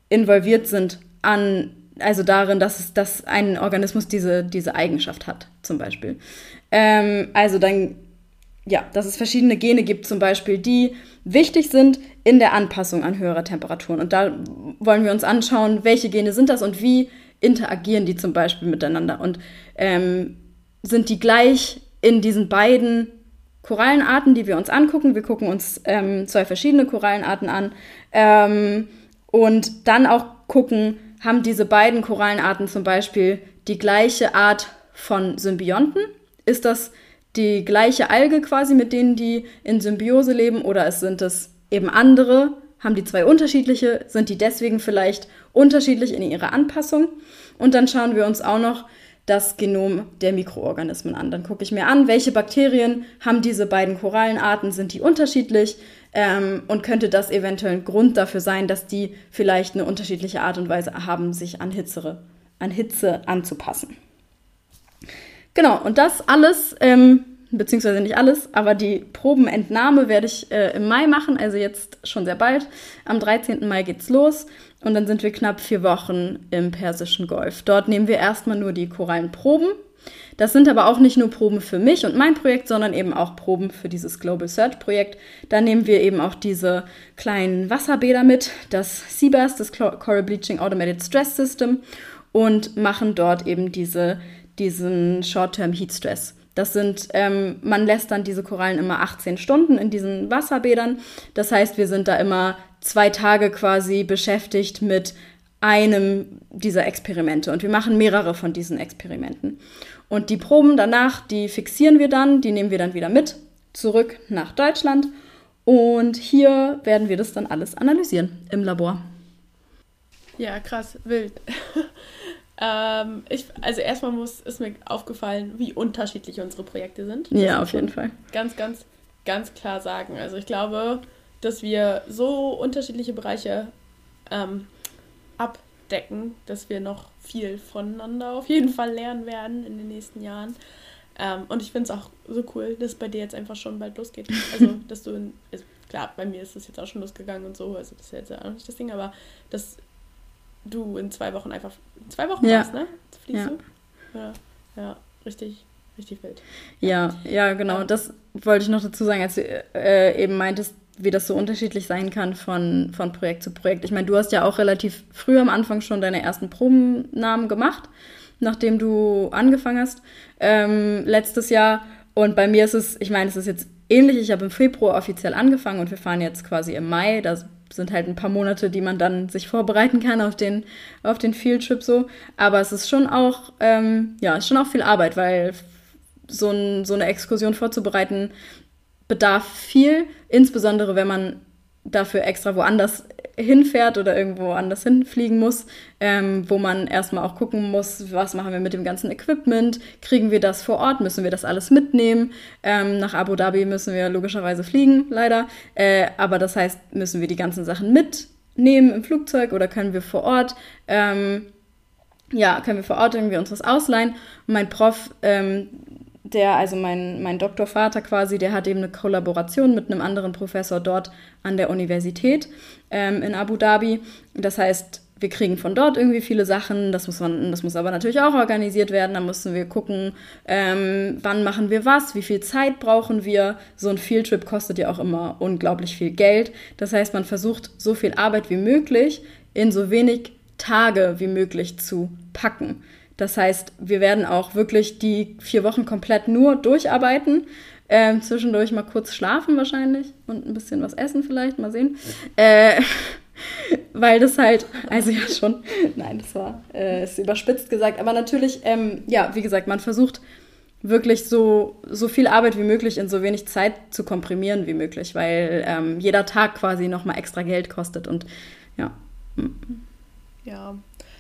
[SPEAKER 2] involviert sind an, also darin, dass, es, dass ein Organismus diese, diese Eigenschaft hat, zum Beispiel. Ähm, also dann, ja, dass es verschiedene Gene gibt, zum Beispiel, die wichtig sind in der Anpassung an höhere Temperaturen. Und da wollen wir uns anschauen, welche Gene sind das und wie interagieren die zum Beispiel miteinander und ähm, sind die gleich in diesen beiden Korallenarten, die wir uns angucken. Wir gucken uns ähm, zwei verschiedene Korallenarten an ähm, und dann auch gucken, haben diese beiden Korallenarten zum Beispiel die gleiche Art von Symbionten? Ist das die gleiche Alge quasi, mit denen die in Symbiose leben, oder sind es eben andere haben die zwei unterschiedliche, sind die deswegen vielleicht unterschiedlich in ihrer Anpassung. Und dann schauen wir uns auch noch das Genom der Mikroorganismen an. Dann gucke ich mir an, welche Bakterien haben diese beiden Korallenarten, sind die unterschiedlich ähm, und könnte das eventuell ein Grund dafür sein, dass die vielleicht eine unterschiedliche Art und Weise haben, sich an Hitze, an Hitze anzupassen. Genau, und das alles ähm, beziehungsweise nicht alles, aber die Probenentnahme werde ich äh, im Mai machen, also jetzt schon sehr bald. Am 13. Mai geht's los und dann sind wir knapp vier Wochen im Persischen Golf. Dort nehmen wir erstmal nur die Korallenproben. Das sind aber auch nicht nur Proben für mich und mein Projekt, sondern eben auch Proben für dieses Global Search Projekt. Da nehmen wir eben auch diese kleinen Wasserbäder mit, das CBAS, das Coral Bleaching Automated Stress System und machen dort eben diese, diesen Short-Term Heat Stress. Das sind, ähm, man lässt dann diese Korallen immer 18 Stunden in diesen Wasserbädern. Das heißt, wir sind da immer zwei Tage quasi beschäftigt mit einem dieser Experimente. Und wir machen mehrere von diesen Experimenten. Und die Proben danach, die fixieren wir dann, die nehmen wir dann wieder mit zurück nach Deutschland. Und hier werden wir das dann alles analysieren im Labor.
[SPEAKER 1] Ja, krass, wild. Ähm, ich, also erstmal muss, ist mir aufgefallen, wie unterschiedlich unsere Projekte sind.
[SPEAKER 2] Das ja, auf jeden Fall.
[SPEAKER 1] Ganz, ganz, ganz klar sagen. Also ich glaube, dass wir so unterschiedliche Bereiche ähm, abdecken, dass wir noch viel voneinander auf jeden Fall lernen werden in den nächsten Jahren. Ähm, und ich finde es auch so cool, dass bei dir jetzt einfach schon bald losgeht. Also, dass du, in, also klar, bei mir ist es jetzt auch schon losgegangen und so, also das ist jetzt auch nicht das Ding, aber dass du in zwei Wochen einfach, in zwei Wochen ja. warst, ne? Fliegst ja. du? Ja, ja, richtig, richtig wild.
[SPEAKER 2] Ja, ja, genau. Das wollte ich noch dazu sagen, als du äh, eben meintest, wie das so unterschiedlich sein kann von, von Projekt zu Projekt. Ich meine, du hast ja auch relativ früh am Anfang schon deine ersten Probennamen gemacht, nachdem du angefangen hast, ähm, letztes Jahr. Und bei mir ist es, ich meine, es ist jetzt ähnlich. Ich habe im Februar offiziell angefangen und wir fahren jetzt quasi im Mai. Da sind halt ein paar Monate, die man dann sich vorbereiten kann auf den, auf den Fieldtrip so. Aber es ist schon auch, ähm, ja, ist schon auch viel Arbeit, weil so, ein, so eine Exkursion vorzubereiten bedarf viel, insbesondere wenn man dafür extra woanders hinfährt oder irgendwo anders hinfliegen muss, ähm, wo man erstmal auch gucken muss, was machen wir mit dem ganzen Equipment, kriegen wir das vor Ort, müssen wir das alles mitnehmen. Ähm, nach Abu Dhabi müssen wir logischerweise fliegen, leider, äh, aber das heißt, müssen wir die ganzen Sachen mitnehmen im Flugzeug oder können wir vor Ort ähm, ja, können wir vor Ort irgendwie uns was ausleihen. Mein Prof, ähm, der, also mein, mein Doktorvater quasi, der hat eben eine Kollaboration mit einem anderen Professor dort an der Universität ähm, in Abu Dhabi. Das heißt, wir kriegen von dort irgendwie viele Sachen. Das muss man, das muss aber natürlich auch organisiert werden. Da müssen wir gucken, ähm, wann machen wir was, wie viel Zeit brauchen wir. So ein Fieldtrip kostet ja auch immer unglaublich viel Geld. Das heißt, man versucht so viel Arbeit wie möglich in so wenig Tage wie möglich zu packen. Das heißt, wir werden auch wirklich die vier Wochen komplett nur durcharbeiten. Ähm, zwischendurch mal kurz schlafen wahrscheinlich und ein bisschen was essen vielleicht, mal sehen. Äh, weil das halt, also ja schon, nein, das war, äh, ist überspitzt gesagt, aber natürlich, ähm, ja, wie gesagt, man versucht wirklich so, so viel Arbeit wie möglich in so wenig Zeit zu komprimieren wie möglich, weil ähm, jeder Tag quasi nochmal extra Geld kostet und ja.
[SPEAKER 1] Ja,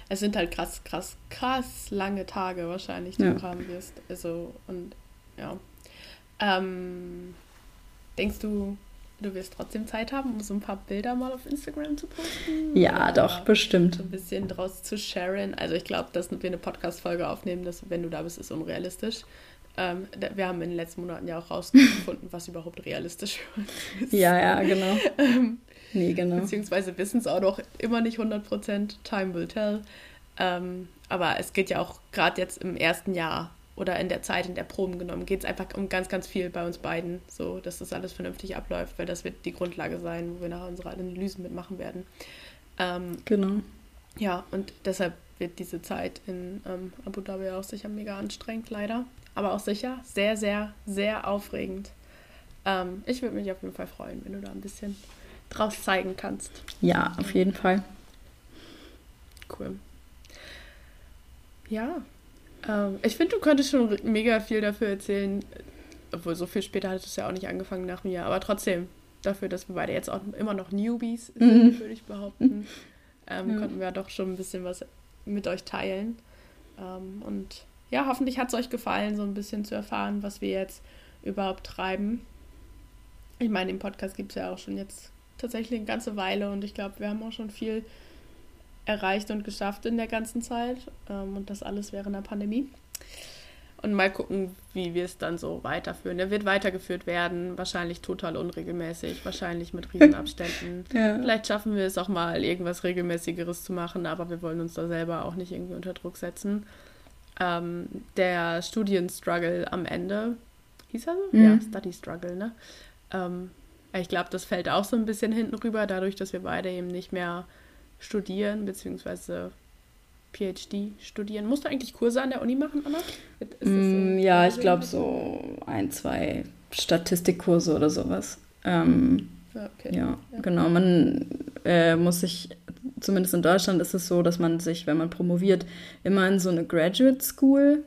[SPEAKER 1] es sind halt krass, krass, krass lange Tage wahrscheinlich, die ja. du haben wirst. Also, und ja. Ähm, denkst du, du wirst trotzdem Zeit haben, um so ein paar Bilder mal auf Instagram zu posten?
[SPEAKER 2] Ja, doch, bestimmt.
[SPEAKER 1] So ein bisschen draus zu sharen. Also ich glaube, dass wir eine Podcast-Folge aufnehmen, dass wenn du da bist, ist unrealistisch. Ähm, wir haben in den letzten Monaten ja auch rausgefunden, was überhaupt realistisch
[SPEAKER 2] ist. Ja, ja, genau.
[SPEAKER 1] ähm, Nee, genau. Beziehungsweise wissen es auch noch immer nicht 100%. Time will tell. Ähm, aber es geht ja auch gerade jetzt im ersten Jahr oder in der Zeit, in der Proben genommen, geht es einfach um ganz, ganz viel bei uns beiden, so dass das alles vernünftig abläuft, weil das wird die Grundlage sein, wo wir nachher unsere Analysen mitmachen werden. Ähm,
[SPEAKER 2] genau.
[SPEAKER 1] Ja, und deshalb wird diese Zeit in ähm, Abu Dhabi auch sicher mega anstrengend, leider. Aber auch sicher sehr, sehr, sehr aufregend. Ähm, ich würde mich auf jeden Fall freuen, wenn du da ein bisschen draus zeigen kannst.
[SPEAKER 2] Ja, auf jeden Fall.
[SPEAKER 1] Cool. Ja. Ähm, ich finde, du könntest schon mega viel dafür erzählen. Obwohl, so viel später hat es ja auch nicht angefangen nach mir. Aber trotzdem, dafür, dass wir beide jetzt auch immer noch Newbies sind, mhm. würde ich behaupten, ähm, ja. konnten wir doch schon ein bisschen was mit euch teilen. Ähm, und ja, hoffentlich hat es euch gefallen, so ein bisschen zu erfahren, was wir jetzt überhaupt treiben. Ich meine, den Podcast gibt es ja auch schon jetzt tatsächlich eine ganze Weile und ich glaube, wir haben auch schon viel erreicht und geschafft in der ganzen Zeit ähm, und das alles während der Pandemie. Und mal gucken, wie wir es dann so weiterführen. Er wird weitergeführt werden, wahrscheinlich total unregelmäßig, wahrscheinlich mit Riesenabständen. ja. Vielleicht schaffen wir es auch mal, irgendwas Regelmäßigeres zu machen, aber wir wollen uns da selber auch nicht irgendwie unter Druck setzen. Ähm, der Studienstruggle am Ende, hieß er so? Mhm. Ja, Study Struggle, ne? Ähm, ich glaube, das fällt auch so ein bisschen hinten rüber, dadurch, dass wir beide eben nicht mehr studieren, beziehungsweise PhD studieren. Musst du eigentlich Kurse an der Uni machen, Anna?
[SPEAKER 2] Mm, ja, ich glaube so ein, zwei Statistikkurse oder sowas. Ähm, okay. ja, ja, genau. Man äh, muss sich, zumindest in Deutschland ist es so, dass man sich, wenn man promoviert, immer in so eine Graduate School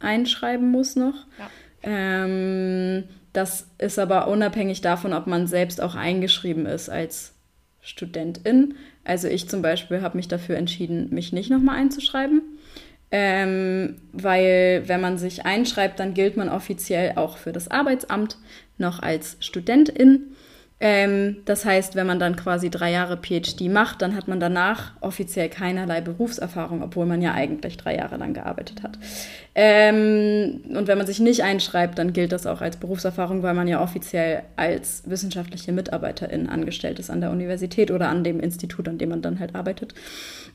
[SPEAKER 2] einschreiben muss noch. Ja. Ähm, das ist aber unabhängig davon, ob man selbst auch eingeschrieben ist als Studentin. Also ich zum Beispiel habe mich dafür entschieden, mich nicht nochmal einzuschreiben. Ähm, weil wenn man sich einschreibt, dann gilt man offiziell auch für das Arbeitsamt noch als Studentin. Ähm, das heißt, wenn man dann quasi drei Jahre PhD macht, dann hat man danach offiziell keinerlei Berufserfahrung, obwohl man ja eigentlich drei Jahre lang gearbeitet hat. Ähm, und wenn man sich nicht einschreibt, dann gilt das auch als Berufserfahrung, weil man ja offiziell als wissenschaftliche Mitarbeiterin angestellt ist an der Universität oder an dem Institut, an dem man dann halt arbeitet.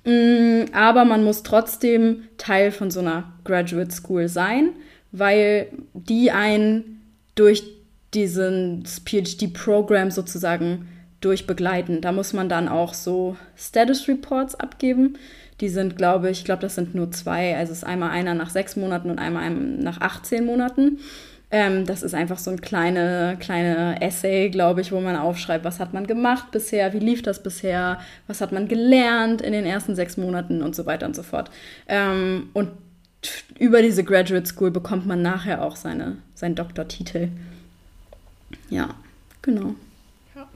[SPEAKER 2] Mm, aber man muss trotzdem Teil von so einer Graduate School sein, weil die einen durch dieses PhD-Programm sozusagen durchbegleiten. Da muss man dann auch so Status Reports abgeben. Die sind, glaube ich, ich glaube, das sind nur zwei. Also es ist einmal einer nach sechs Monaten und einmal nach 18 Monaten. Ähm, das ist einfach so ein kleine, kleine Essay, glaube ich, wo man aufschreibt, was hat man gemacht bisher, wie lief das bisher, was hat man gelernt in den ersten sechs Monaten und so weiter und so fort. Ähm, und über diese Graduate School bekommt man nachher auch seine, seinen Doktortitel. Ja, genau.
[SPEAKER 1] Ja.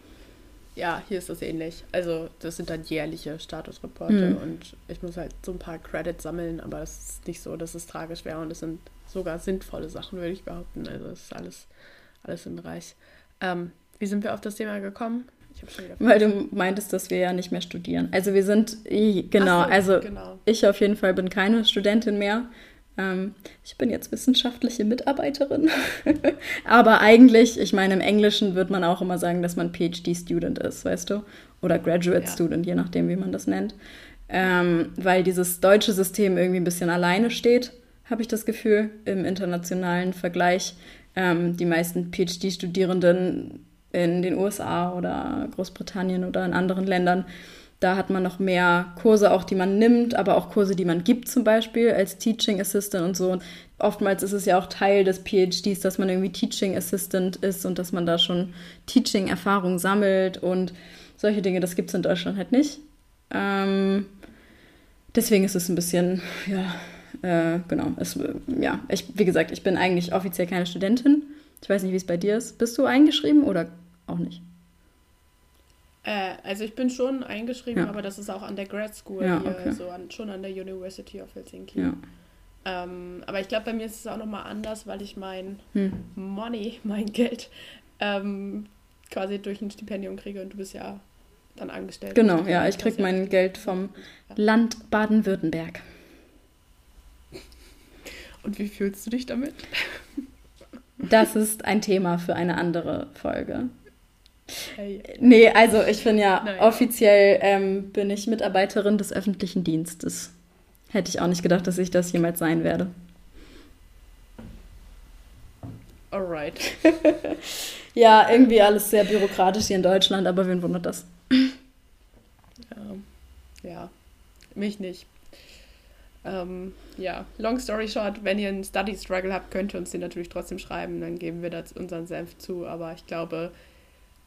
[SPEAKER 1] ja, hier ist das ähnlich. Also das sind dann jährliche Statusreporte mhm. und ich muss halt so ein paar Credits sammeln, aber es ist nicht so, dass es tragisch wäre und es sind sogar sinnvolle Sachen, würde ich behaupten. Also es ist alles, alles im Bereich. Ähm, wie sind wir auf das Thema gekommen?
[SPEAKER 2] Weil du meintest, dass wir ja nicht mehr studieren. Also wir sind, genau, so, also genau. ich auf jeden Fall bin keine Studentin mehr. Ähm, ich bin jetzt wissenschaftliche Mitarbeiterin. Aber eigentlich, ich meine, im Englischen wird man auch immer sagen, dass man PhD-Student ist, weißt du? Oder Graduate ja. Student, je nachdem, wie man das nennt. Ähm, weil dieses deutsche System irgendwie ein bisschen alleine steht, habe ich das Gefühl, im internationalen Vergleich. Ähm, die meisten PhD-Studierenden in den USA oder Großbritannien oder in anderen Ländern da hat man noch mehr Kurse auch, die man nimmt, aber auch Kurse, die man gibt zum Beispiel als Teaching Assistant und so. Oftmals ist es ja auch Teil des PhDs, dass man irgendwie Teaching Assistant ist und dass man da schon Teaching-Erfahrung sammelt und solche Dinge. Das gibt es in Deutschland halt nicht. Ähm, deswegen ist es ein bisschen, ja, äh, genau. Es, ja, ich, wie gesagt, ich bin eigentlich offiziell keine Studentin. Ich weiß nicht, wie es bei dir ist. Bist du eingeschrieben oder auch nicht?
[SPEAKER 1] Äh, also ich bin schon eingeschrieben, ja. aber das ist auch an der Grad School ja, hier, okay. so an, schon an der University of Helsinki. Ja. Ähm, aber ich glaube, bei mir ist es auch nochmal anders, weil ich mein hm. Money, mein Geld, ähm, quasi durch ein Stipendium kriege und du bist ja dann angestellt.
[SPEAKER 2] Genau, ja, ich kriege mein Geld vom Land Baden-Württemberg.
[SPEAKER 1] Und wie fühlst du dich damit?
[SPEAKER 2] Das ist ein Thema für eine andere Folge. Hey. Nee, also ich bin ja naja. offiziell ähm, bin ich Mitarbeiterin des öffentlichen Dienstes. Hätte ich auch nicht gedacht, dass ich das jemals sein werde.
[SPEAKER 1] Alright.
[SPEAKER 2] ja, irgendwie alles sehr bürokratisch hier in Deutschland, aber wen wundert das?
[SPEAKER 1] Ja, ja mich nicht. Ähm, ja, long story short, wenn ihr einen Study Struggle habt, könnt ihr uns den natürlich trotzdem schreiben, dann geben wir da unseren Senf zu, aber ich glaube,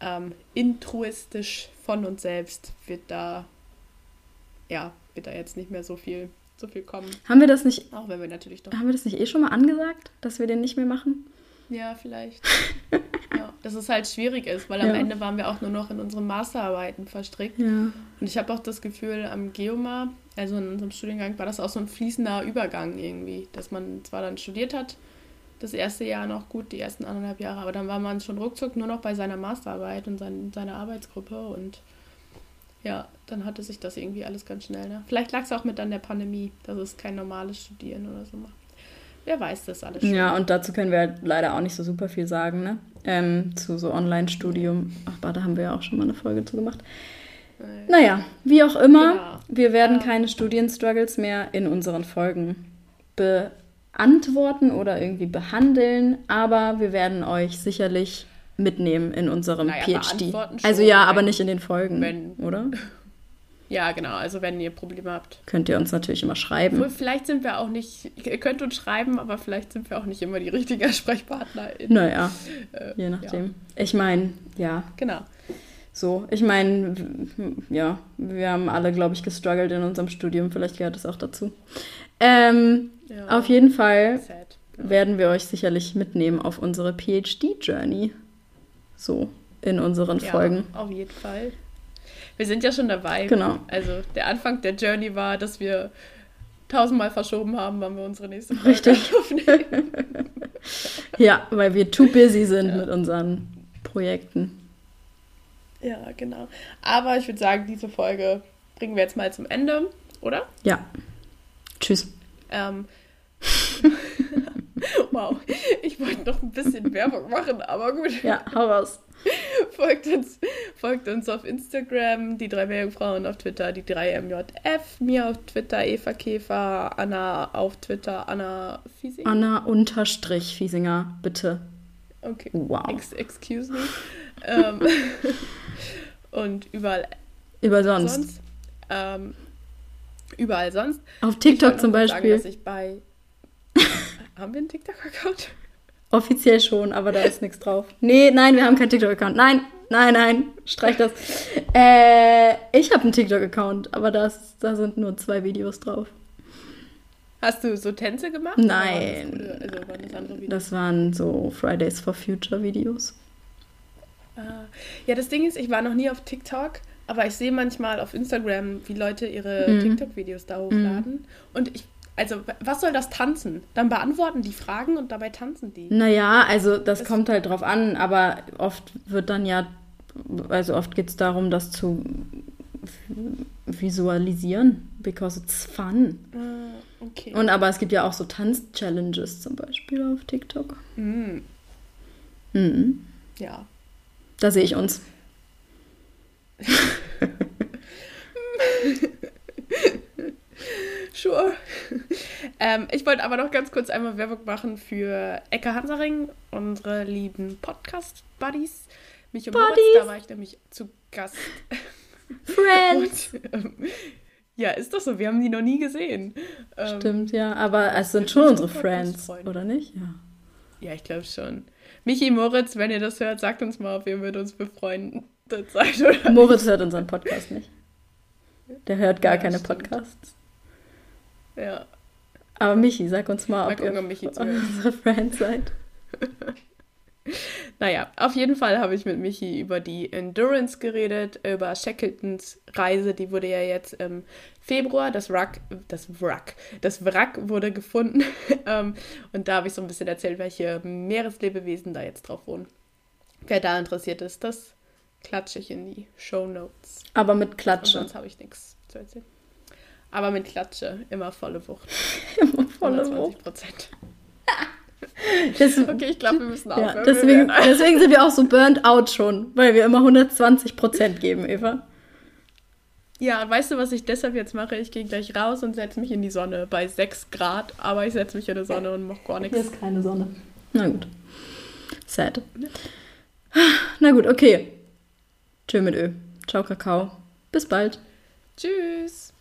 [SPEAKER 1] ähm, intruistisch von uns selbst wird da, ja, wird da jetzt nicht mehr so viel, so viel kommen.
[SPEAKER 2] Haben wir das nicht?
[SPEAKER 1] Auch wenn wir natürlich
[SPEAKER 2] doch. Haben wir das nicht eh schon mal angesagt, dass wir den nicht mehr machen?
[SPEAKER 1] Ja, vielleicht. ja, dass es halt schwierig ist, weil am
[SPEAKER 2] Ja.
[SPEAKER 1] Ende waren wir auch nur noch in unseren Masterarbeiten verstrickt.
[SPEAKER 2] Ja.
[SPEAKER 1] Und ich habe auch das Gefühl, am Geomar, also in unserem Studiengang, war das auch so ein fließender Übergang irgendwie, dass man zwar dann studiert hat, das erste Jahr noch gut, die ersten anderthalb Jahre, aber dann war man schon ruckzuck nur noch bei seiner Masterarbeit und sein, seiner Arbeitsgruppe und ja, dann hatte sich das irgendwie alles ganz schnell. Ne? Vielleicht lag es auch mit an der Pandemie, dass es kein normales Studieren oder so macht. Wer weiß das alles schon.
[SPEAKER 2] Ja, und dazu können wir halt leider auch nicht so super viel sagen, ne? Ähm, zu so Online-Studium. Ach, da haben wir ja auch schon mal eine Folge zu gemacht.
[SPEAKER 1] Äh,
[SPEAKER 2] Naja, wie auch immer,
[SPEAKER 1] Genau.
[SPEAKER 2] wir werden
[SPEAKER 1] Ähm.
[SPEAKER 2] keine Studienstruggles mehr in unseren Folgen beantworten oder irgendwie behandeln, aber wir werden euch sicherlich mitnehmen in unserem
[SPEAKER 1] Naja,
[SPEAKER 2] PhD. Also
[SPEAKER 1] schon,
[SPEAKER 2] ja, aber
[SPEAKER 1] wenn-
[SPEAKER 2] nicht in den Folgen,
[SPEAKER 1] wenn-
[SPEAKER 2] oder?
[SPEAKER 1] Ja, genau, also wenn ihr Probleme habt.
[SPEAKER 2] Könnt ihr uns natürlich immer schreiben.
[SPEAKER 1] Obwohl, Vielleicht sind wir auch nicht, ihr könnt uns schreiben, aber vielleicht sind wir auch nicht immer die richtigen Ansprechpartner.
[SPEAKER 2] Naja,
[SPEAKER 1] Äh,
[SPEAKER 2] je nachdem. Ich meine, ja,
[SPEAKER 1] Genau.
[SPEAKER 2] so. Ich meine, ja, wir haben alle, glaube ich, gestruggelt in unserem Studium. Vielleicht gehört es auch dazu. Ähm,
[SPEAKER 1] Ja.
[SPEAKER 2] Auf jeden Fall
[SPEAKER 1] Sad.
[SPEAKER 2] werden wir euch sicherlich mitnehmen auf unsere PhD-Journey. So, in unseren
[SPEAKER 1] Ja,
[SPEAKER 2] Folgen.
[SPEAKER 1] auf jeden Fall. Wir sind ja schon dabei.
[SPEAKER 2] Genau.
[SPEAKER 1] Also der Anfang der Journey war, dass wir tausendmal verschoben haben, wann wir unsere nächste Folge
[SPEAKER 2] Richtig.
[SPEAKER 1] aufnehmen.
[SPEAKER 2] Ja, weil wir too busy sind
[SPEAKER 1] Ja.
[SPEAKER 2] mit unseren Projekten.
[SPEAKER 1] Ja, genau. Aber ich würde sagen, diese Folge bringen wir jetzt mal zum Ende, oder?
[SPEAKER 2] Ja. Tschüss.
[SPEAKER 1] Ähm, wow, ich wollte noch ein bisschen Werbung machen, aber gut.
[SPEAKER 2] Ja, hau raus.
[SPEAKER 1] Folgt uns, folgt uns auf Instagram, die drei Meerjungfrauen auf Twitter, die 3MJF, mir auf Twitter, Eva Käfer, Anna auf Twitter, Anna Fiesing.
[SPEAKER 2] Anna unterstrich Fiesinger, bitte.
[SPEAKER 1] Okay.
[SPEAKER 2] Wow.
[SPEAKER 1] Ex excuse me. ähm, und überall
[SPEAKER 2] Über sonst.
[SPEAKER 1] sonst. Ähm, überall sonst.
[SPEAKER 2] Auf TikTok zum
[SPEAKER 1] mal sagen,
[SPEAKER 2] Beispiel.
[SPEAKER 1] dass ich bei. Haben wir einen TikTok-Account?
[SPEAKER 2] Offiziell schon, aber da ist nichts drauf. Nee, nein, wir haben keinen TikTok-Account. Nein, nein, nein, streich das. Äh, ich habe einen TikTok-Account, aber das, da sind nur zwei Videos drauf.
[SPEAKER 1] Hast du so Tänze gemacht?
[SPEAKER 2] Nein.
[SPEAKER 1] Das, also waren das?
[SPEAKER 2] Das waren so Fridays for Future Videos.
[SPEAKER 1] Ah. Ja, das Ding ist, ich war noch nie auf TikTok, aber ich sehe manchmal auf Instagram, wie Leute ihre
[SPEAKER 2] Mhm.
[SPEAKER 1] TikTok-Videos da hochladen. Und ich, also, was soll das tanzen? Dann beantworten die Fragen und dabei tanzen die.
[SPEAKER 2] Naja, also das
[SPEAKER 1] Das-
[SPEAKER 2] kommt halt drauf an, aber oft wird dann ja, also oft geht es darum, das zu visualisieren, because it's fun.
[SPEAKER 1] Ah, okay.
[SPEAKER 2] Und aber es gibt ja auch so Tanz-Challenges zum Beispiel auf TikTok.
[SPEAKER 1] Mhm.
[SPEAKER 2] Mhm.
[SPEAKER 1] Ja.
[SPEAKER 2] Da sehe ich uns.
[SPEAKER 1] ähm, ich wollte aber noch ganz kurz einmal Werbung machen für Ecke Hansaring, unsere lieben Podcast-Buddies. Mich und Moritz,
[SPEAKER 2] Buddies.
[SPEAKER 1] da war ich nämlich zu Gast.
[SPEAKER 2] Friends!
[SPEAKER 1] Und, ähm, ja, ist doch so, wir haben die noch nie gesehen. Ähm,
[SPEAKER 2] Stimmt, ja, aber es sind schon unsere Friends, oder nicht? Ja.
[SPEAKER 1] Ja, ich glaube schon. Michi, Moritz, wenn ihr das hört, sagt uns mal, ob ihr mit uns befreundet seid oder
[SPEAKER 2] Moritz hört unseren Podcast nicht. Der hört gar
[SPEAKER 1] Ja,
[SPEAKER 2] keine
[SPEAKER 1] stimmt.
[SPEAKER 2] Podcasts.
[SPEAKER 1] Ja.
[SPEAKER 2] Aber Michi, sag uns mal,
[SPEAKER 1] Mal
[SPEAKER 2] ob
[SPEAKER 1] gucken,
[SPEAKER 2] ihr
[SPEAKER 1] ob Michi
[SPEAKER 2] unsere Friends seid.
[SPEAKER 1] Naja, auf jeden Fall habe ich mit Michi über die Endurance geredet, über Shackletons Reise, die wurde ja jetzt im Februar, das Wrack, das Wrack, das Wrack wurde gefunden. Ähm, und da habe ich so ein bisschen erzählt, welche Meereslebewesen da jetzt drauf wohnen. Wer da interessiert ist, das klatsche ich in die Show Notes.
[SPEAKER 2] Aber mit
[SPEAKER 1] Und
[SPEAKER 2] Klatsche.
[SPEAKER 1] sonst habe ich nichts zu erzählen. Aber mit Klatsche immer volle Wucht.
[SPEAKER 2] Immer volle
[SPEAKER 1] 120
[SPEAKER 2] Wucht.
[SPEAKER 1] Prozent.
[SPEAKER 2] Das,
[SPEAKER 1] Okay, ich glaube, wir müssen aufhören.
[SPEAKER 2] ja, deswegen, deswegen sind wir auch so burnt out schon, weil wir immer 120% geben, Eva.
[SPEAKER 1] Ja, weißt du, was ich deshalb jetzt mache? Ich gehe gleich raus und setze mich in die Sonne bei 6 Grad, aber ich setze mich in die Sonne und mache gar nichts.
[SPEAKER 2] ist keine Sonne. Na gut. Sad. Na gut, okay. Tschö mit Ö. Ciao, Kakao. Bis bald.
[SPEAKER 1] Tschüss.